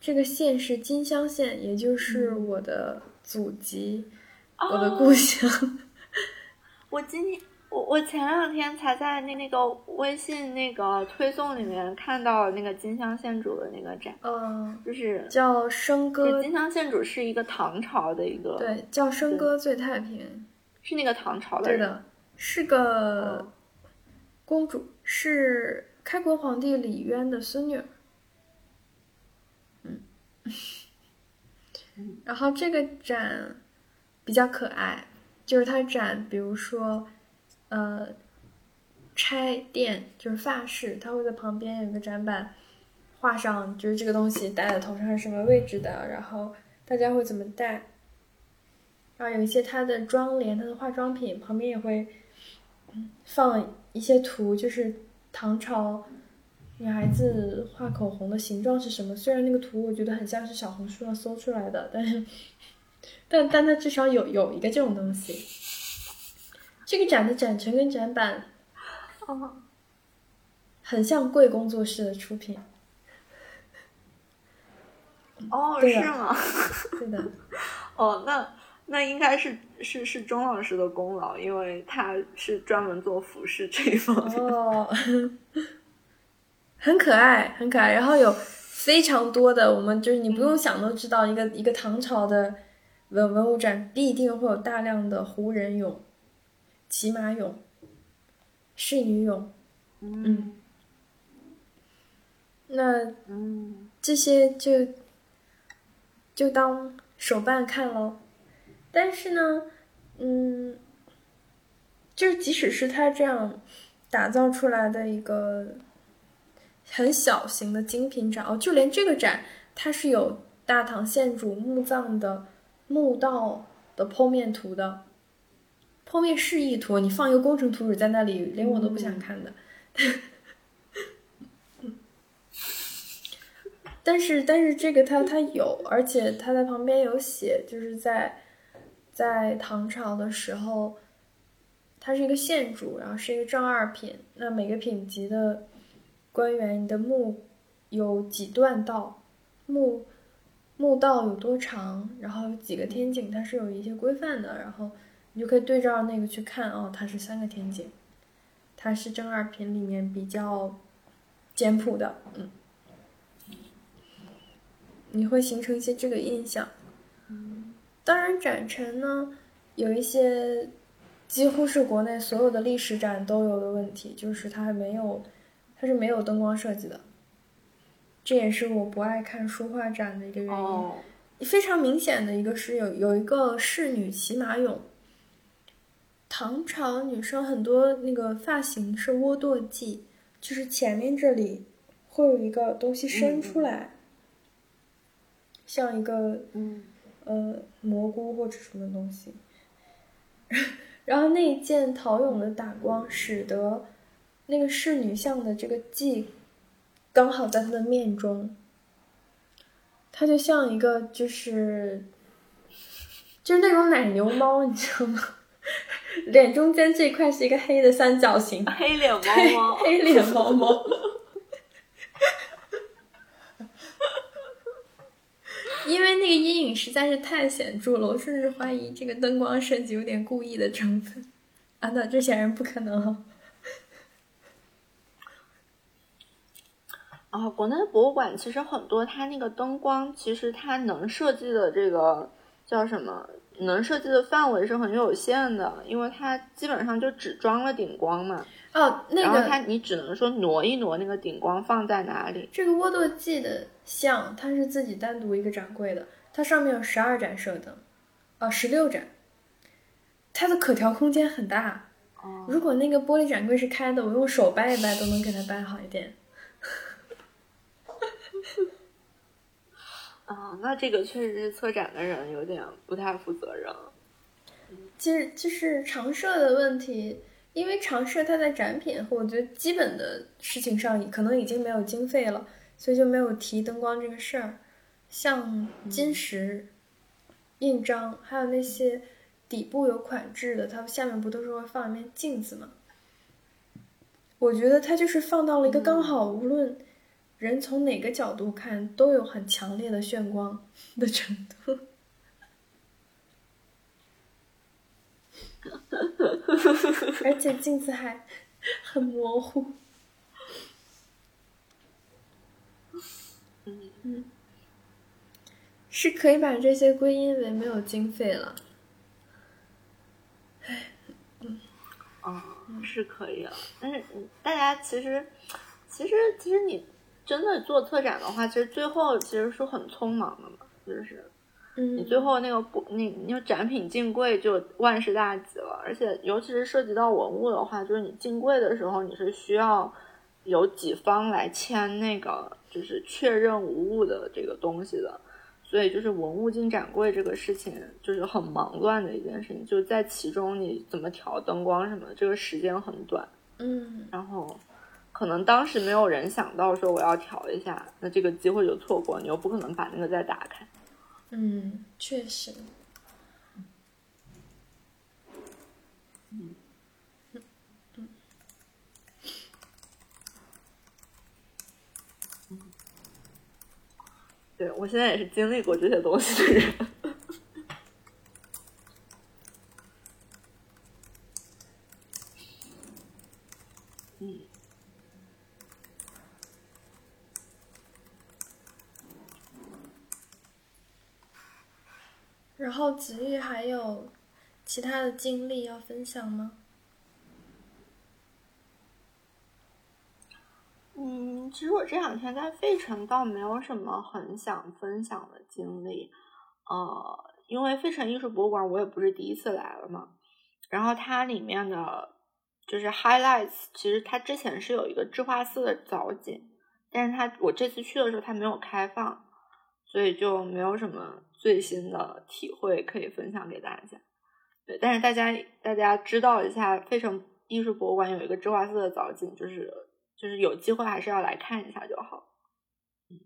这个县是金乡县，也就是我的祖籍，我的故哦乡。[laughs] 我今天我我前两天才在那那个微信那个推送里面看到那个金乡县主的那个展，嗯，就是叫笙歌，金乡县主是一个唐朝的一个，，对，叫笙歌最太平。是那个唐朝的人，对的，是个哦公主，是开国皇帝李渊的孙女。嗯，[laughs] 然后这个展比较可爱，就是它展，比如说，呃，拆店就是发饰，它会在旁边有个展板，画上就是这个东西戴在头上是什么位置的，然后大家会怎么戴。然后有一些它的妆奁、它的化妆品旁边也会放一些图，就是唐朝女孩子画口红的形状是什么。虽然那个图我觉得很像是小红书上搜出来的，但是但但它至少有有一个这种东西。这个展的展陈跟展板哦，很像贵工作室的出品，哦，是吗？[laughs] 对的，[laughs] 哦，那那应该是是是钟老师的功劳，因为他是专门做服饰这一方面。哦，很可爱，很可爱。然后有非常多的，我们就是你不用想都知道，一个一个唐朝的文文物展必定会有大量的胡人俑、骑马俑、仕女俑。嗯那嗯这些就就当手办看喽。但是呢，嗯，就是即使是他这样打造出来的一个很小型的精品展哦，就连这个展它是有大唐县主墓葬的墓道的剖面图的。剖面示意图，你放一个工程图纸在那里，连我都不想看的。但是但是这个它它有，而且它在旁边有写，就是在在唐朝的时候，它是一个县主，然后是一个正二品。那每个品级的官员，你的墓有几段道，墓墓道有多长，然后有几个天井，它是有一些规范的。然后你就可以对照那个去看，哦，它是三个天井，它是正二品里面比较简朴的，嗯。你会形成一些这个印象。当然，展陈呢有一些几乎是国内所有的历史展都有的问题，就是它没有，它是没有灯光设计的。这也是我不爱看书画展的一个原因。哦，非常明显的一个是有有一个仕女骑马俑。唐朝女生很多那个发型是窝堕髻，就是前面这里会有一个东西伸出来，像一个嗯呃蘑菇或者什么东西。[laughs] 然后那一件陶俑的打光，使得那个侍女像的这个髻刚好在她的面中，它就像一个就是就是那种奶牛猫，你知道吗？脸中间这块是一个黑的三角形，黑脸猫猫，黑脸猫猫。因为那个阴影实在是太显著了，我甚至怀疑这个灯光设计有点故意的成分。啊，那这显然不可能哈。啊，国内的博物馆其实很多，它那个灯光其实它能设计的这个叫什么？能设计的范围是很有限的，因为它基本上就只装了顶光嘛。哦，那个它个你只能说挪一挪那个顶光放在哪里。这个窝堕记的像，它是自己单独一个展柜的，它上面有十二盏射灯，啊，十六盏，它的可调空间很大。哦，如果那个玻璃展柜是开的，我用手掰一掰都能给它掰好一点。啊，那这个确实是策展的人有点不太负责任。其实就是常设的问题，因为常设它在展品和我觉得基本的事情上可能已经没有经费了，所以就没有提灯光这个事儿。像金石印章，还有那些底部有款制的，它下面不都是会放一面镜子吗？我觉得它就是放到了一个刚好，无论人从哪个角度看都有很强烈的炫光的程度。[laughs] 而且镜子还很模糊。嗯，是可以把这些归因为没有经费了。唉，嗯，哦，是可以了。但是大家其实，其实，其实你真的做策展的话，其实最后其实是很匆忙的嘛，就是。你最后那个不，你你展品进柜就万事大吉了，而且尤其是涉及到文物的话，就是你进柜的时候，你是需要有几方来签那个，就是确认无误的这个东西的，所以就是文物进展柜这个事情就是很忙乱的一件事情，就在其中你怎么调灯光什么的，这个时间很短，嗯，然后可能当时没有人想到说我要调一下，那这个机会就错过，你又不可能把那个再打开。嗯，确实。嗯嗯嗯对我现在也是经历过这些东西的人。然后子玉还有其他的经历要分享吗？嗯，其实我这两天在费城倒没有什么很想分享的经历，呃，因为费城艺术博物馆我也不是第一次来了嘛。然后它里面的就是 highlights，其实它之前是有一个智化寺的藻井，但是它我这次去的时候它没有开放，所以就没有什么。最新的体会可以分享给大家，对，但是大家大家知道一下，费城艺术博物馆有一个芝华寺的藻井，就是就是有机会还是要来看一下就好。嗯，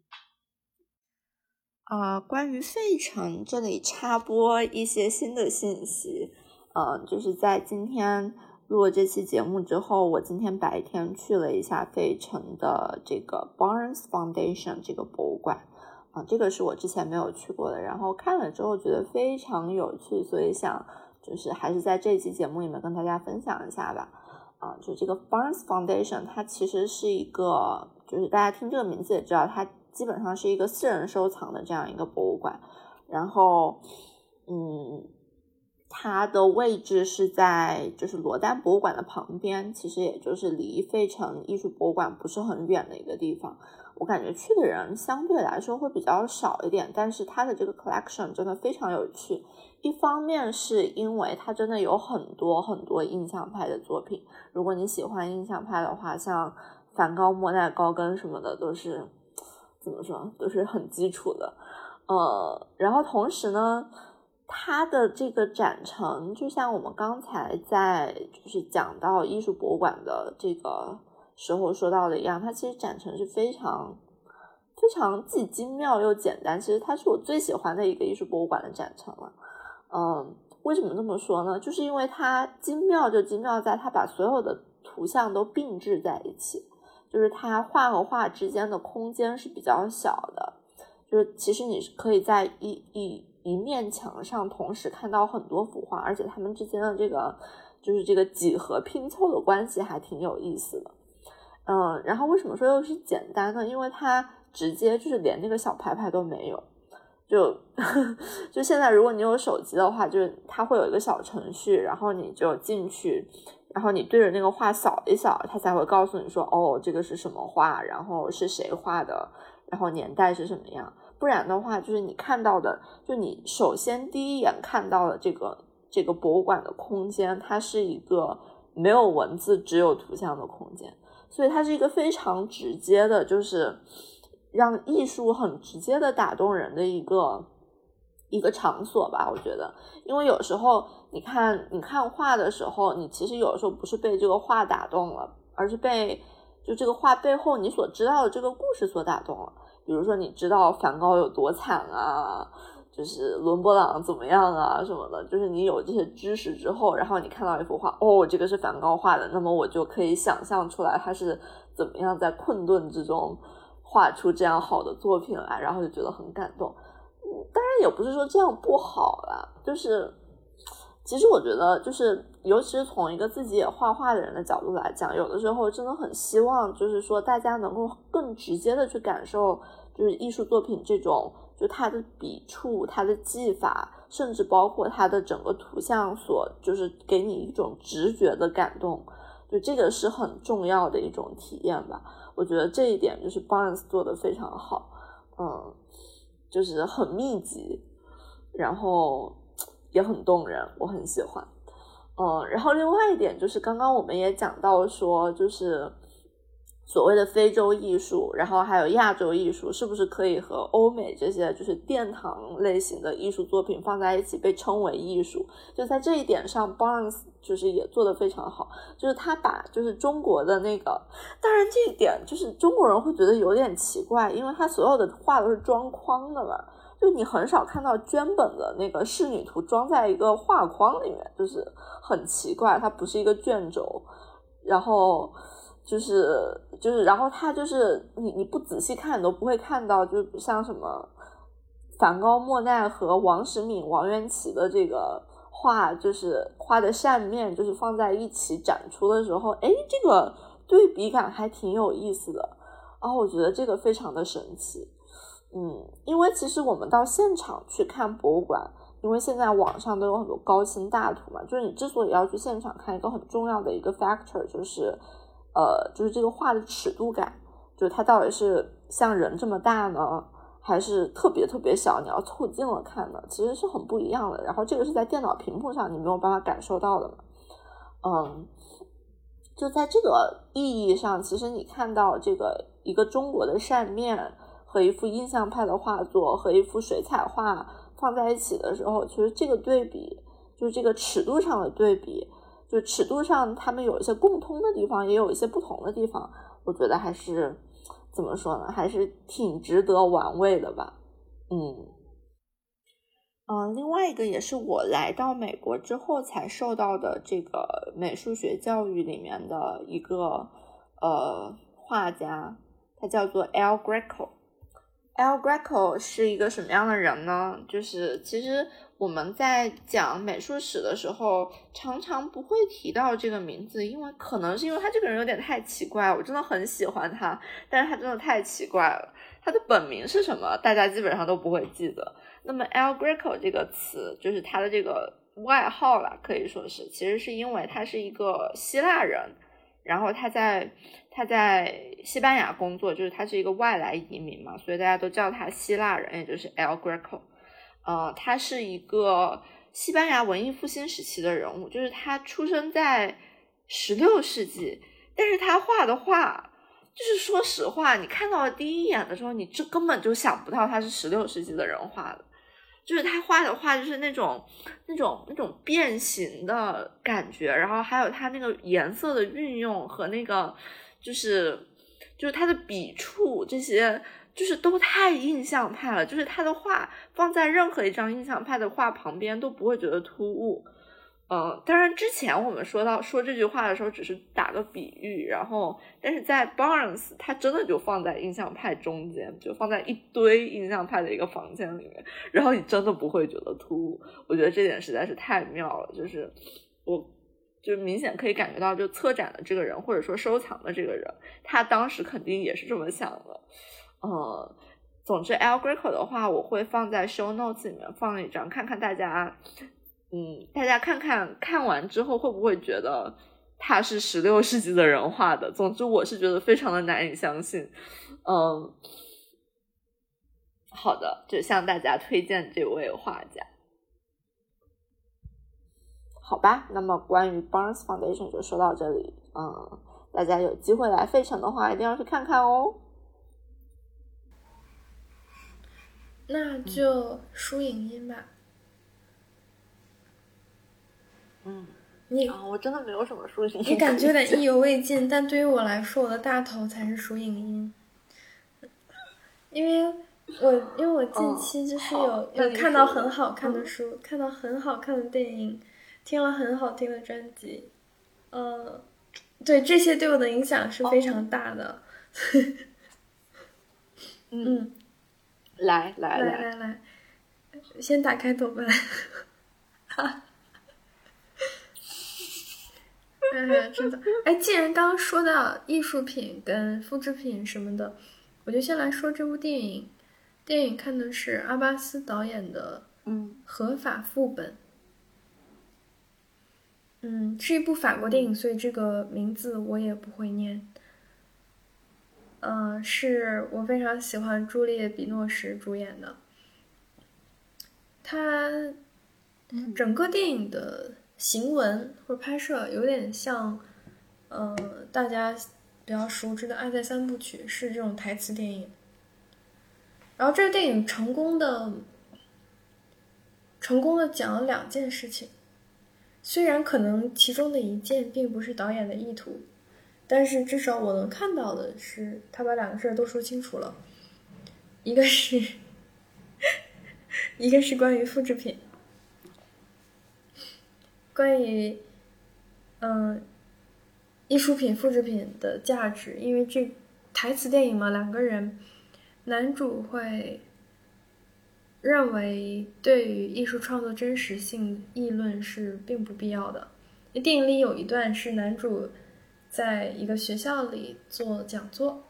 啊，关于费城这里插播一些新的信息，呃，就是在今天录了这期节目之后，我今天白天去了一下费城的这个 Barnes Foundation 这个博物馆。啊，这个是我之前没有去过的，然后看了之后觉得非常有趣，所以想就是还是在这期节目里面跟大家分享一下吧。啊，就这个 Barnes Foundation，它其实是一个，就是大家听这个名字也知道，它基本上是一个私人收藏的这样一个博物馆。然后，嗯，它的位置是在就是罗丹博物馆的旁边，其实也就是离费城艺术博物馆不是很远的一个地方。我感觉去的人相对来说会比较少一点，但是它的这个 collection 真的非常有趣。一方面是因为它真的有很多很多印象派的作品，如果你喜欢印象派的话，像梵高、莫奈、高更什么的都是怎么说，都是很基础的。呃，然后同时呢，它的这个展陈，就像我们刚才在就是讲到艺术博物馆的这个。时候说到的一样，它其实展陈是非常非常既精妙又简单。其实它是我最喜欢的一个艺术博物馆的展陈了。嗯，为什么这么说呢？就是因为它精妙就精妙在它把所有的图像都并置在一起，就是它画和画之间的空间是比较小的。就是其实你是可以在一一一面墙上同时看到很多幅画，而且它们之间的这个就是这个几何拼凑的关系还挺有意思的。嗯，然后为什么说又是简单呢？因为它直接就是连那个小牌牌都没有，就 [laughs] 就现在如果你有手机的话，就是它会有一个小程序，然后你就进去，然后你对着那个画扫一扫，它才会告诉你说，哦，这个是什么画，然后是谁画的，然后年代是什么样。不然的话，就是你看到的，就你首先第一眼看到的这个这个博物馆的空间，它是一个没有文字只有图像的空间。所以它是一个非常直接的，就是让艺术很直接的打动人的一个一个场所吧。我觉得，因为有时候你看你看画的时候，你其实有时候不是被这个画打动了，而是被就这个画背后你所知道的这个故事所打动了。比如说，你知道梵高有多惨啊？就是伦勃朗怎么样啊什么的，就是你有这些知识之后，然后你看到一幅画，哦，这个是梵高画的，那么我就可以想象出来他是怎么样在困顿之中画出这样好的作品来，然后就觉得很感动。当然也不是说这样不好啦，就是其实我觉得，就是尤其是从一个自己也画画的人的角度来讲，有的时候真的很希望，就是说大家能够更直接的去感受，就是艺术作品这种。就它的笔触、它的技法，甚至包括它的整个图像所，就是给你一种直觉的感动，就这个是很重要的一种体验吧。我觉得这一点就是 Barnes 做的非常好，嗯，就是很密集，然后也很动人，我很喜欢。嗯，然后另外一点就是刚刚我们也讲到说，就是。所谓的非洲艺术，然后还有亚洲艺术，是不是可以和欧美这些就是殿堂类型的艺术作品放在一起，被称为艺术？就在这一点上，Barnes 就是也做得非常好，就是他把就是中国的那个，当然这一点就是中国人会觉得有点奇怪，因为他所有的画都是装框的嘛，就你很少看到绢本的那个仕女图装在一个画框里面，就是很奇怪，它不是一个卷轴，然后。就是就是，然后他就是你你不仔细看，你都不会看到，就像什么梵高、莫奈和王时敏、王元祁的这个画，就是画的扇面，就是放在一起展出的时候，哎，这个对比感还挺有意思的。然后我觉得这个非常的神奇，嗯，因为其实我们到现场去看博物馆，因为现在网上都有很多高清大图嘛，就是你之所以要去现场看，一个很重要的一个 factor 就是。呃，就是这个画的尺度感，就是它到底是像人这么大呢，还是特别特别小？你要凑近了看呢，其实是很不一样的。然后这个是在电脑屏幕上你没有办法感受到的嘛？嗯，就在这个意义上，其实你看到这个一个中国的扇面和一幅印象派的画作和一幅水彩画放在一起的时候，其实这个对比，就是这个尺度上的对比。就尺度上，他们有一些共通的地方，也有一些不同的地方。我觉得还是怎么说呢，还是挺值得玩味的吧。嗯，嗯，另外一个也是我来到美国之后才受到的这个美术学教育里面的一个呃画家，他叫做 El Greco。El Greco 是一个什么样的人呢？就是其实。我们在讲美术史的时候，常常不会提到这个名字，因为可能是因为他这个人有点太奇怪，我真的很喜欢他，但是他真的太奇怪了。他的本名是什么？大家基本上都不会记得。那么 El Greco 这个词，就是他的这个外号了，可以说是，其实是因为他是一个希腊人，然后他在他在西班牙工作，就是他是一个外来移民嘛，所以大家都叫他希腊人，也就是 El Greco。呃，他是一个西班牙文艺复兴时期的人物，就是他出生在十六世纪，但是他画的画，就是说实话，你看到第一眼的时候，你这根本就想不到他是十六世纪的人画的，就是他画的画就是那种那种那种变形的感觉，然后还有他那个颜色的运用和那个就是就是他的笔触这些。就是都太印象派了，就是他的画放在任何一张印象派的画旁边都不会觉得突兀。嗯，当然之前我们说到说这句话的时候只是打个比喻，然后但是在 Barnes 他真的就放在印象派中间，就放在一堆印象派的一个房间里面，然后你真的不会觉得突兀。我觉得这点实在是太妙了，就是我就明显可以感觉到，就策展的这个人或者说收藏的这个人，他当时肯定也是这么想的。呃，总之，El Greco 的话，我会放在 Show Notes 里面放一张，看看大家，嗯，大家看看看完之后会不会觉得他是十六世纪的人画的？总之，我是觉得非常的难以相信。嗯，好的，就向大家推荐这位画家。好吧，那么关于 Barnes Foundation 就说到这里。嗯，大家有机会来费城的话，一定要去看看哦。那就输影音吧。嗯，你啊，我真的没有什么输影音。你感觉有点意犹未尽，但对于我来说，我的大头才是输影音，因为我因为我近期就是有、哦有看到很好看的书，看到很好看的电影，听了很好听的专辑，呃，对这些对我的影响是非常大的。[laughs] 嗯，来来来来来，先打开豆瓣。[laughs] 哎，真的，哎，既然刚刚说到艺术品跟复制品什么的，我就先来说这部电影。电影看的是阿巴斯导演的嗯《合法副本》。嗯，是一部法国电影，所以这个名字我也不会念。嗯、是我非常喜欢朱丽叶·比诺什主演的。他整个电影的行文或者拍摄有点像，呃，大家比较熟知的《爱在三部曲》，是这种台词电影。然后这个电影成功的，成功的讲了两件事情，虽然可能其中的一件并不是导演的意图，但是至少我能看到的是，他把两个事儿都说清楚了，一个是，[laughs] 一个是关于复制品，关于，嗯，艺术品、复制品的价值，因为这台词电影嘛，两个人，男主会认为对于艺术创作真实性议论是并不必要的。电影里有一段是男主在一个学校里做讲座，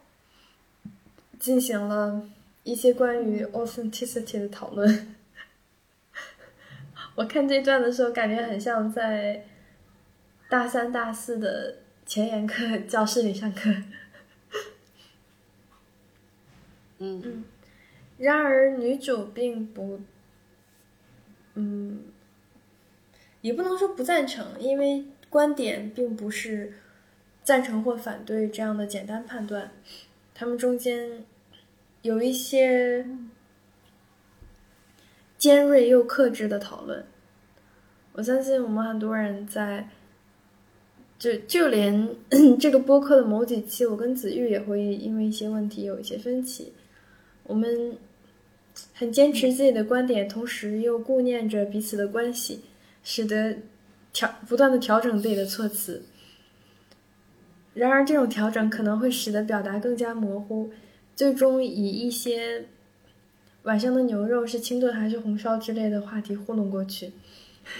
进行了一些关于 authenticity 的讨论。[laughs] 我看这段的时候，感觉很像在大三、大四的前沿课教室里上课。[laughs] 嗯然而，女主并不，嗯，也不能说不赞成，因为观点并不是赞成或反对这样的简单判断，他们中间有一些尖锐又克制的讨论。我相信我们很多人在，就就连 [coughs] 这个播客的某几期，我跟子玉也会因为一些问题有一些分歧。我们很坚持自己的观点，同时又顾念着彼此的关系，使得调不断的调整自己的措辞。然而，这种调整可能会使得表达更加模糊，最终以一些晚上的牛肉是清炖还是红烧之类的话题糊弄过去，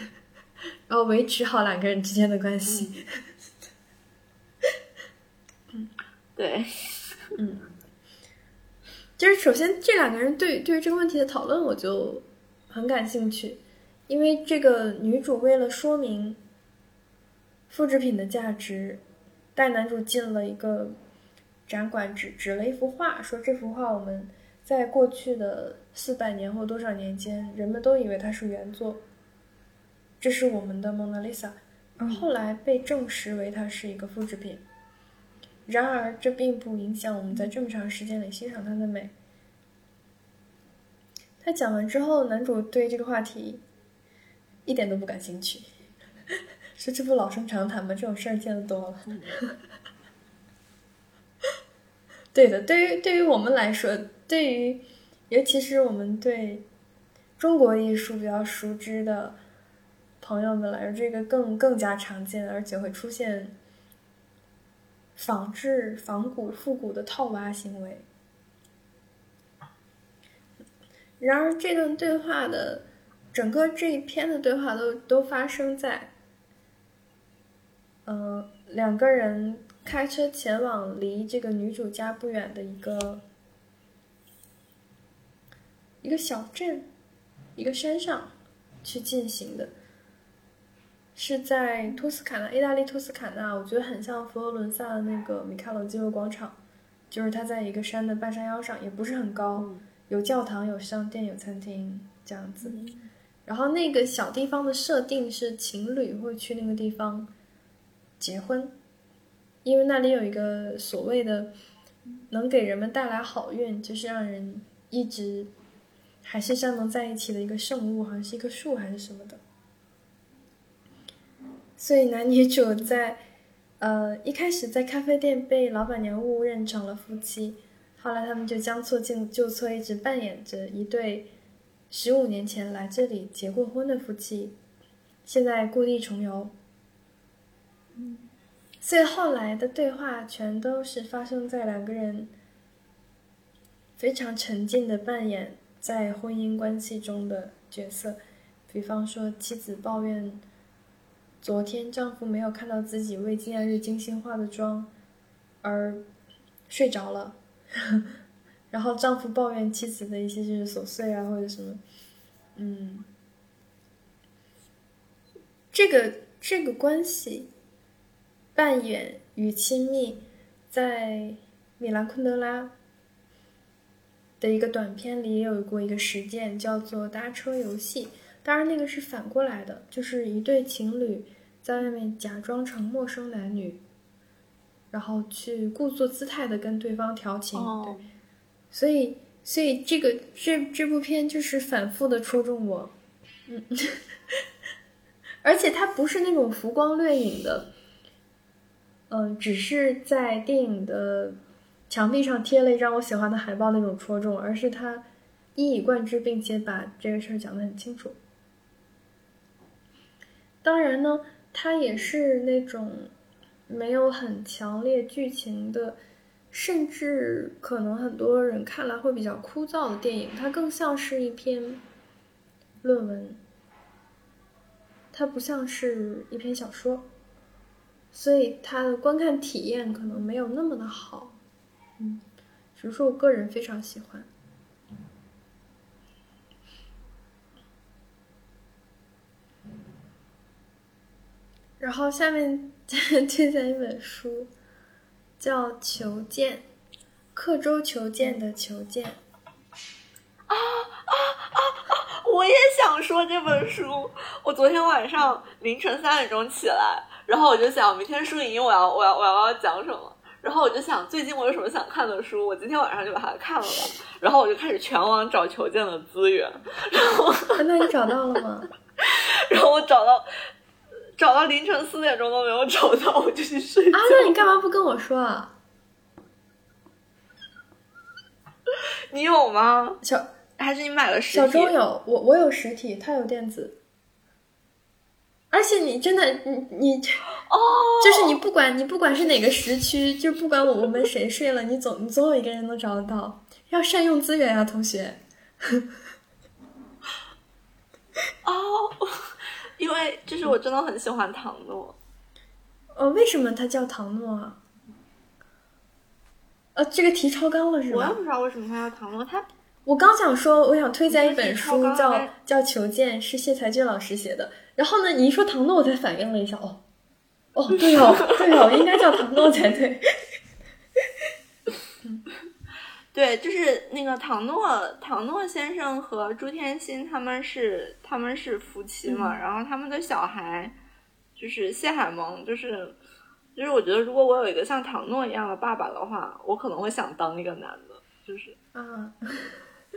[laughs] 然后维持好两个人之间的关系。[laughs] 对，嗯就是首先这两个人对对于这个问题的讨论，我就很感兴趣，因为这个女主为了说明复制品的价值，带男主进了一个展馆，指指了一幅画，说这幅画我们在过去的四百年或多少年间，人们都以为它是原作，这是我们的蒙娜丽莎，而后来被证实为它是一个复制品。然而，这并不影响我们在这么长时间里欣赏它的美。他讲完之后，男主对这个话题一点都不感兴趣，说这不老生常谈吗？这种事儿见得多了。[laughs] 对的，对于对于我们来说，对于尤其是我们对中国艺术比较熟知的朋友们来说，这个更更加常见，而且会出现仿制、仿古、复古的套娃行为。然而，这段对话的整个这一篇的对话都都发生在，呃，两个人开车前往离这个女主家不远的一个一个小镇、一个山上去进行的，是在托斯卡纳，意大利托斯卡纳，我觉得很像佛罗伦萨的那个米开朗基罗广场，就是它在一个山的半山腰上，也不是很高。有教堂，有商店，有餐厅，这样子。然后那个小地方的设定是情侣会去那个地方结婚，因为那里有一个所谓的能给人们带来好运，就是让人一直海誓山盟在一起的一个圣物，好像是一棵树还是什么的。所以男女主在呃一开始在咖啡店被老板娘误认成了夫妻，后来他们就将错就就错，一直扮演着一对十五年前来这里结过婚的夫妻，现在故地重游。所以后来的对话全都是发生在两个人非常沉浸的扮演在婚姻关系中的角色，比方说妻子抱怨昨天丈夫没有看到自己为纪念日精心化的妆而睡着了，[laughs] 然后丈夫抱怨妻子的一些就是琐碎啊或者什么，嗯，这个这个关系。扮演与亲密，在米兰昆德拉的一个短片里也有过一个实践，叫做搭车游戏。当然，那个是反过来的，就是一对情侣在外面假装成陌生男女，然后去故作姿态的跟对方调情。对，所以，所以这个这这部片就是反复的戳中我，嗯，[laughs] 而且它不是那种浮光掠影的。嗯，只是在电影的墙壁上贴了一张我喜欢的海报那种戳中，而是他一以贯之，并且把这个事儿讲得很清楚。当然呢，它也是那种没有很强烈剧情的，甚至可能很多人看来会比较枯燥的电影。它更像是一篇论文，它不像是一篇小说。所以它的观看体验可能没有那么的好，嗯，只是说我个人非常喜欢。然后下面 [laughs] 推荐一本书，叫《求见》，刻舟求剑的求见。啊啊啊啊！我也想说这本书，我昨天晚上凌晨三点钟起来。然后我就想，明天输赢我要我要我要要讲什么？然后我就想，最近我有什么想看的书？我今天晚上就把它看了吧。然后我就开始全网找求见的资源。然后，那你找到了吗？[laughs] 然后我找到，找到凌晨四点钟都没有找到，我就去睡觉。啊，那你干嘛不跟我说啊？你有吗？小还是你买了实体？小周有，我我有实体，他有电子。而且你真的，你你哦，[laughs] 就是你不管你不管是哪个时区，就不管我我们谁睡了，你总你总有一个人能找得到。要善用资源啊，同学。哦，[laughs] 因为就是我真的很喜欢唐诺。哦，为什么他叫唐诺啊？呃，这个题超纲了是吧？我也不知道为什么他叫唐诺。他我刚想说，我想推荐一本书，叫叫《求见》，是谢才俊老师写的。然后呢？你一说唐诺，我才反应了一下。哦，哦，对哦，对哦，应该叫唐诺才对。[laughs] 对，就是那个唐诺，唐诺先生和朱天心他们是他们是夫妻嘛。然后他们的小孩就是谢海萌，就是就是我觉得，如果我有一个像唐诺一样的爸爸的话，我可能会想当一个男的，就是啊。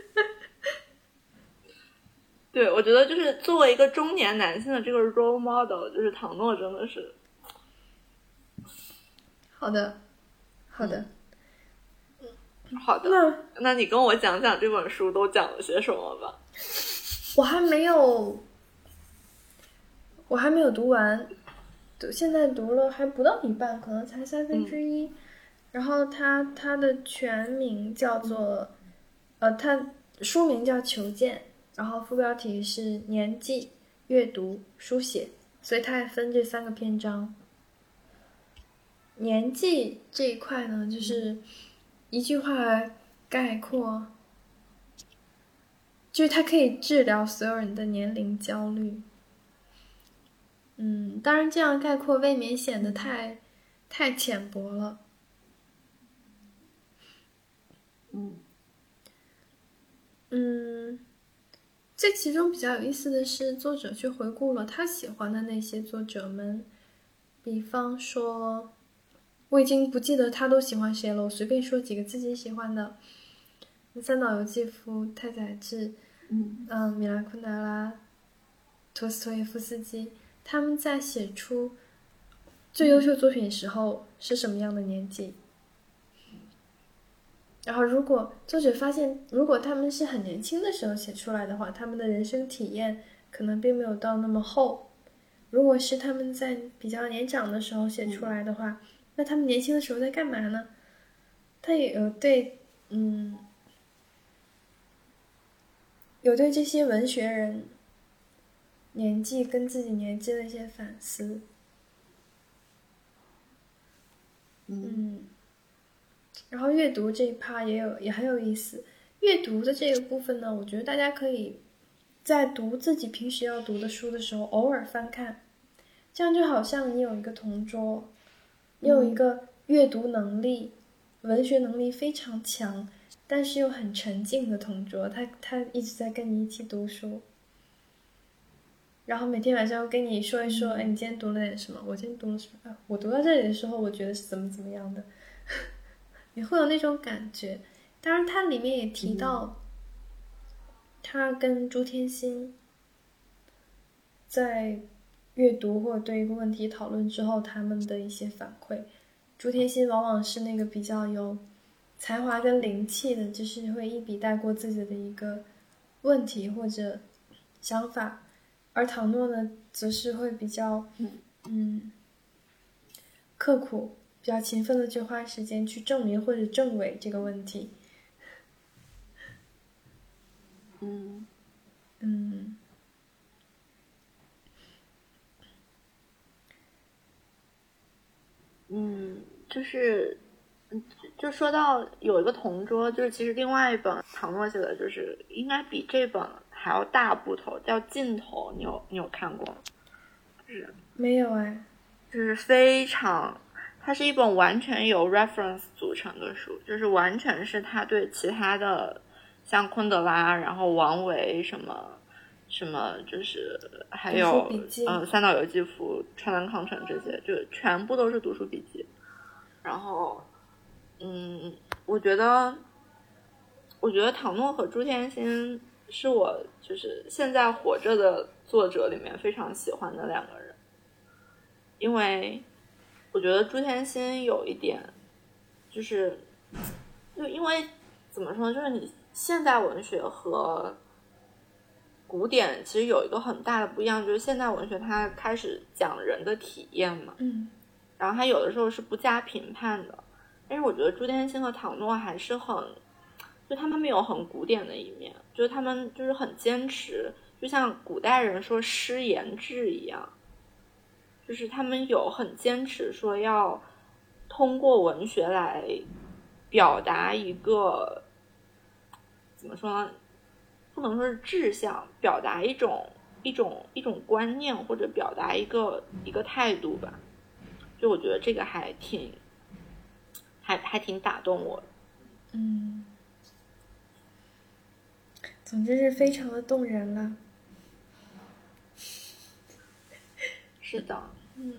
[laughs] 对，我觉得就是作为一个中年男性的这个 role model，就是唐诺真的是好的，好的，好的。那那你跟我讲讲这本书都讲了些什么吧？我还没有，我还没有读完，读现在读了还不到一半，可能才三分之一。然后它它的全名叫做，呃，它书名叫《求见》。然后副标题是年纪、阅读、书写，所以它还分这三个篇章。年纪这一块呢，就是一句话概括，就是它可以治疗所有人的年龄焦虑。嗯，当然这样概括未免显得太太浅薄了。嗯，嗯。这其中比较有意思的是，作者去回顾了他喜欢的那些作者们，比方说，我已经不记得他都喜欢谁了。我随便说几个自己喜欢的：三岛由纪夫、太宰治、嗯嗯，米拉昆德拉、托斯托耶夫斯基，他们在写出最优秀作品的时候是什么样的年纪？然后，如果作者发现，如果他们是很年轻的时候写出来的话，他们的人生体验可能并没有到那么厚；如果是他们在比较年长的时候写出来的话，那他们年轻的时候在干嘛呢？他也有对，嗯，有对这些文学人年纪跟自己年纪的一些反思。嗯，然后阅读这一趴也有也很有意思。阅读的这个部分呢，我觉得大家可以在读自己平时要读的书的时候，偶尔翻看，这样就好像你有一个同桌，你有一个阅读能力、文学能力非常强，但是又很沉静的同桌，他他一直在跟你一起读书。然后每天晚上跟你说一说，哎，你今天读了点什么？我今天读了什么？啊，我读到这里的时候，我觉得是怎么怎么样的，你会有那种感觉。当然，它里面也提到，他跟朱天心在阅读或者对一个问题讨论之后，他们的一些反馈。朱天心往往是那个比较有才华跟灵气的，就是会一笔带过自己的一个问题或者想法。而唐诺呢，则是会比较，嗯，刻苦、比较勤奋的去花时间去证明或者证伪这个问题。嗯嗯，嗯，就是，嗯，就说到有一个同桌，就是其实另外一本唐诺写的，就是应该比这本。还要大部头，叫《尽头》，你有你有看过吗？是没有哎，就是非常，它是一本完全由 reference 组成的书，就是完全是他对其他的，像昆德拉，然后王维什么什么，就是还有嗯三岛由纪夫、川南康成这些，就全部都是读书笔记。然后，嗯，我觉得，我觉得唐诺和朱天心。是我就是现在活着的作者里面非常喜欢的两个人，因为我觉得朱天心有一点，就是，就因为怎么说呢，就是你现代文学和古典其实有一个很大的不一样，就是现代文学它开始讲人的体验嘛，嗯，然后它有的时候是不加评判的，但是我觉得朱天心和唐诺还是很。就他们没有很古典的一面，就是他们就是很坚持，就像古代人说诗言志一样，就是他们有很坚持说要通过文学来表达一个怎么说呢？不能说是志向，表达一种一种一种观念或者表达一个一个态度吧。就我觉得这个还挺还还挺打动我，嗯。总之是非常的动人了。是的，嗯，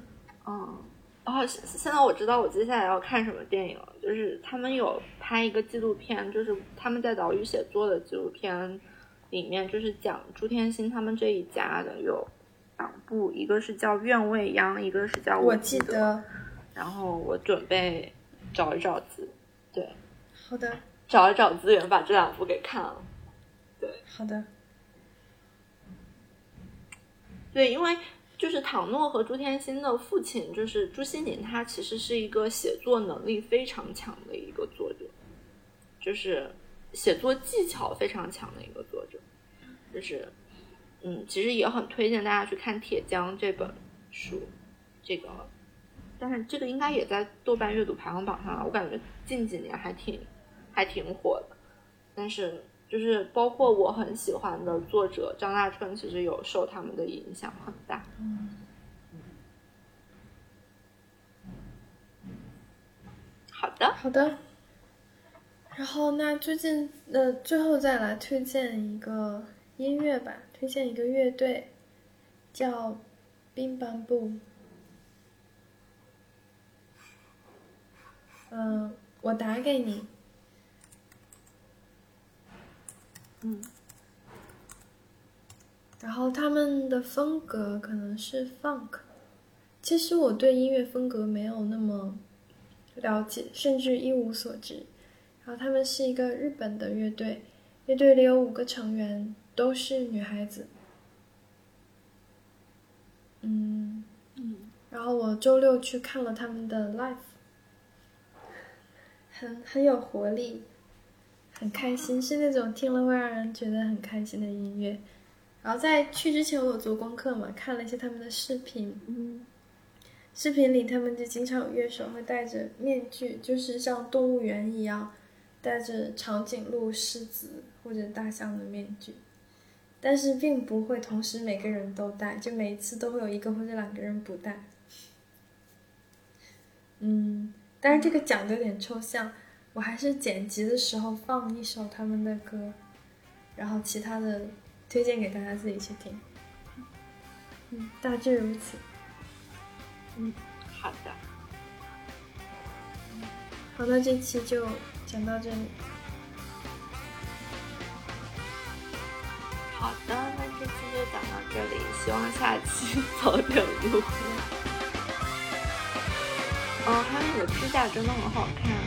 嗯，然后现在我知道我接下来要看什么电影了，就是他们有拍一个纪录片，就是他们在岛屿写作的纪录片里面，就是讲朱天心他们这一家的有两部，一个是叫《愿未央》，一个是叫我记得。然后我准备找一找资，对，好的，找一找资源把这两部给看了。对，好的。对，因为就是唐诺和朱天心的父亲，就是朱西宁，他其实是一个写作能力非常强的一个作者，就是写作技巧非常强的一个作者。就是，嗯，其实也很推荐大家去看《铁匠》这本书，这个，但是这个应该也在豆瓣阅读排行榜上了。我感觉近几年还挺还挺火的，但是。就是包括我很喜欢的作者张大春，其实有受他们的影响很大。嗯，好的，好的。然后那最近呃，最后再来推荐一个音乐吧，推荐一个乐队，叫冰斑布。嗯，我打给你。嗯，然后他们的风格可能是 funk。其实我对音乐风格没有那么了解，甚至一无所知。然后他们是一个日本的乐队，乐队里有五个成员，都是女孩子。嗯嗯，然后我周六去看了他们的 live，很很有活力，很开心，是那种听了会让人觉得很开心的音乐。然后在去之前我有做功课嘛，看了一些他们的视频。嗯，视频里他们就经常有乐手会戴着面具，就是像动物园一样，戴着长颈鹿、狮子或者大象的面具。但是并不会同时每个人都戴，就每一次都会有一个或者两个人不戴。嗯，但是这个讲的有点抽象，我还是剪辑的时候放一首他们的歌，然后其他的推荐给大家自己去听。嗯，大致如此。嗯，好的。好，的这期就讲到这里。好的，那这期就讲到这里，希望下期 [laughs] 早点录。哦，还有你的指甲真的很好看。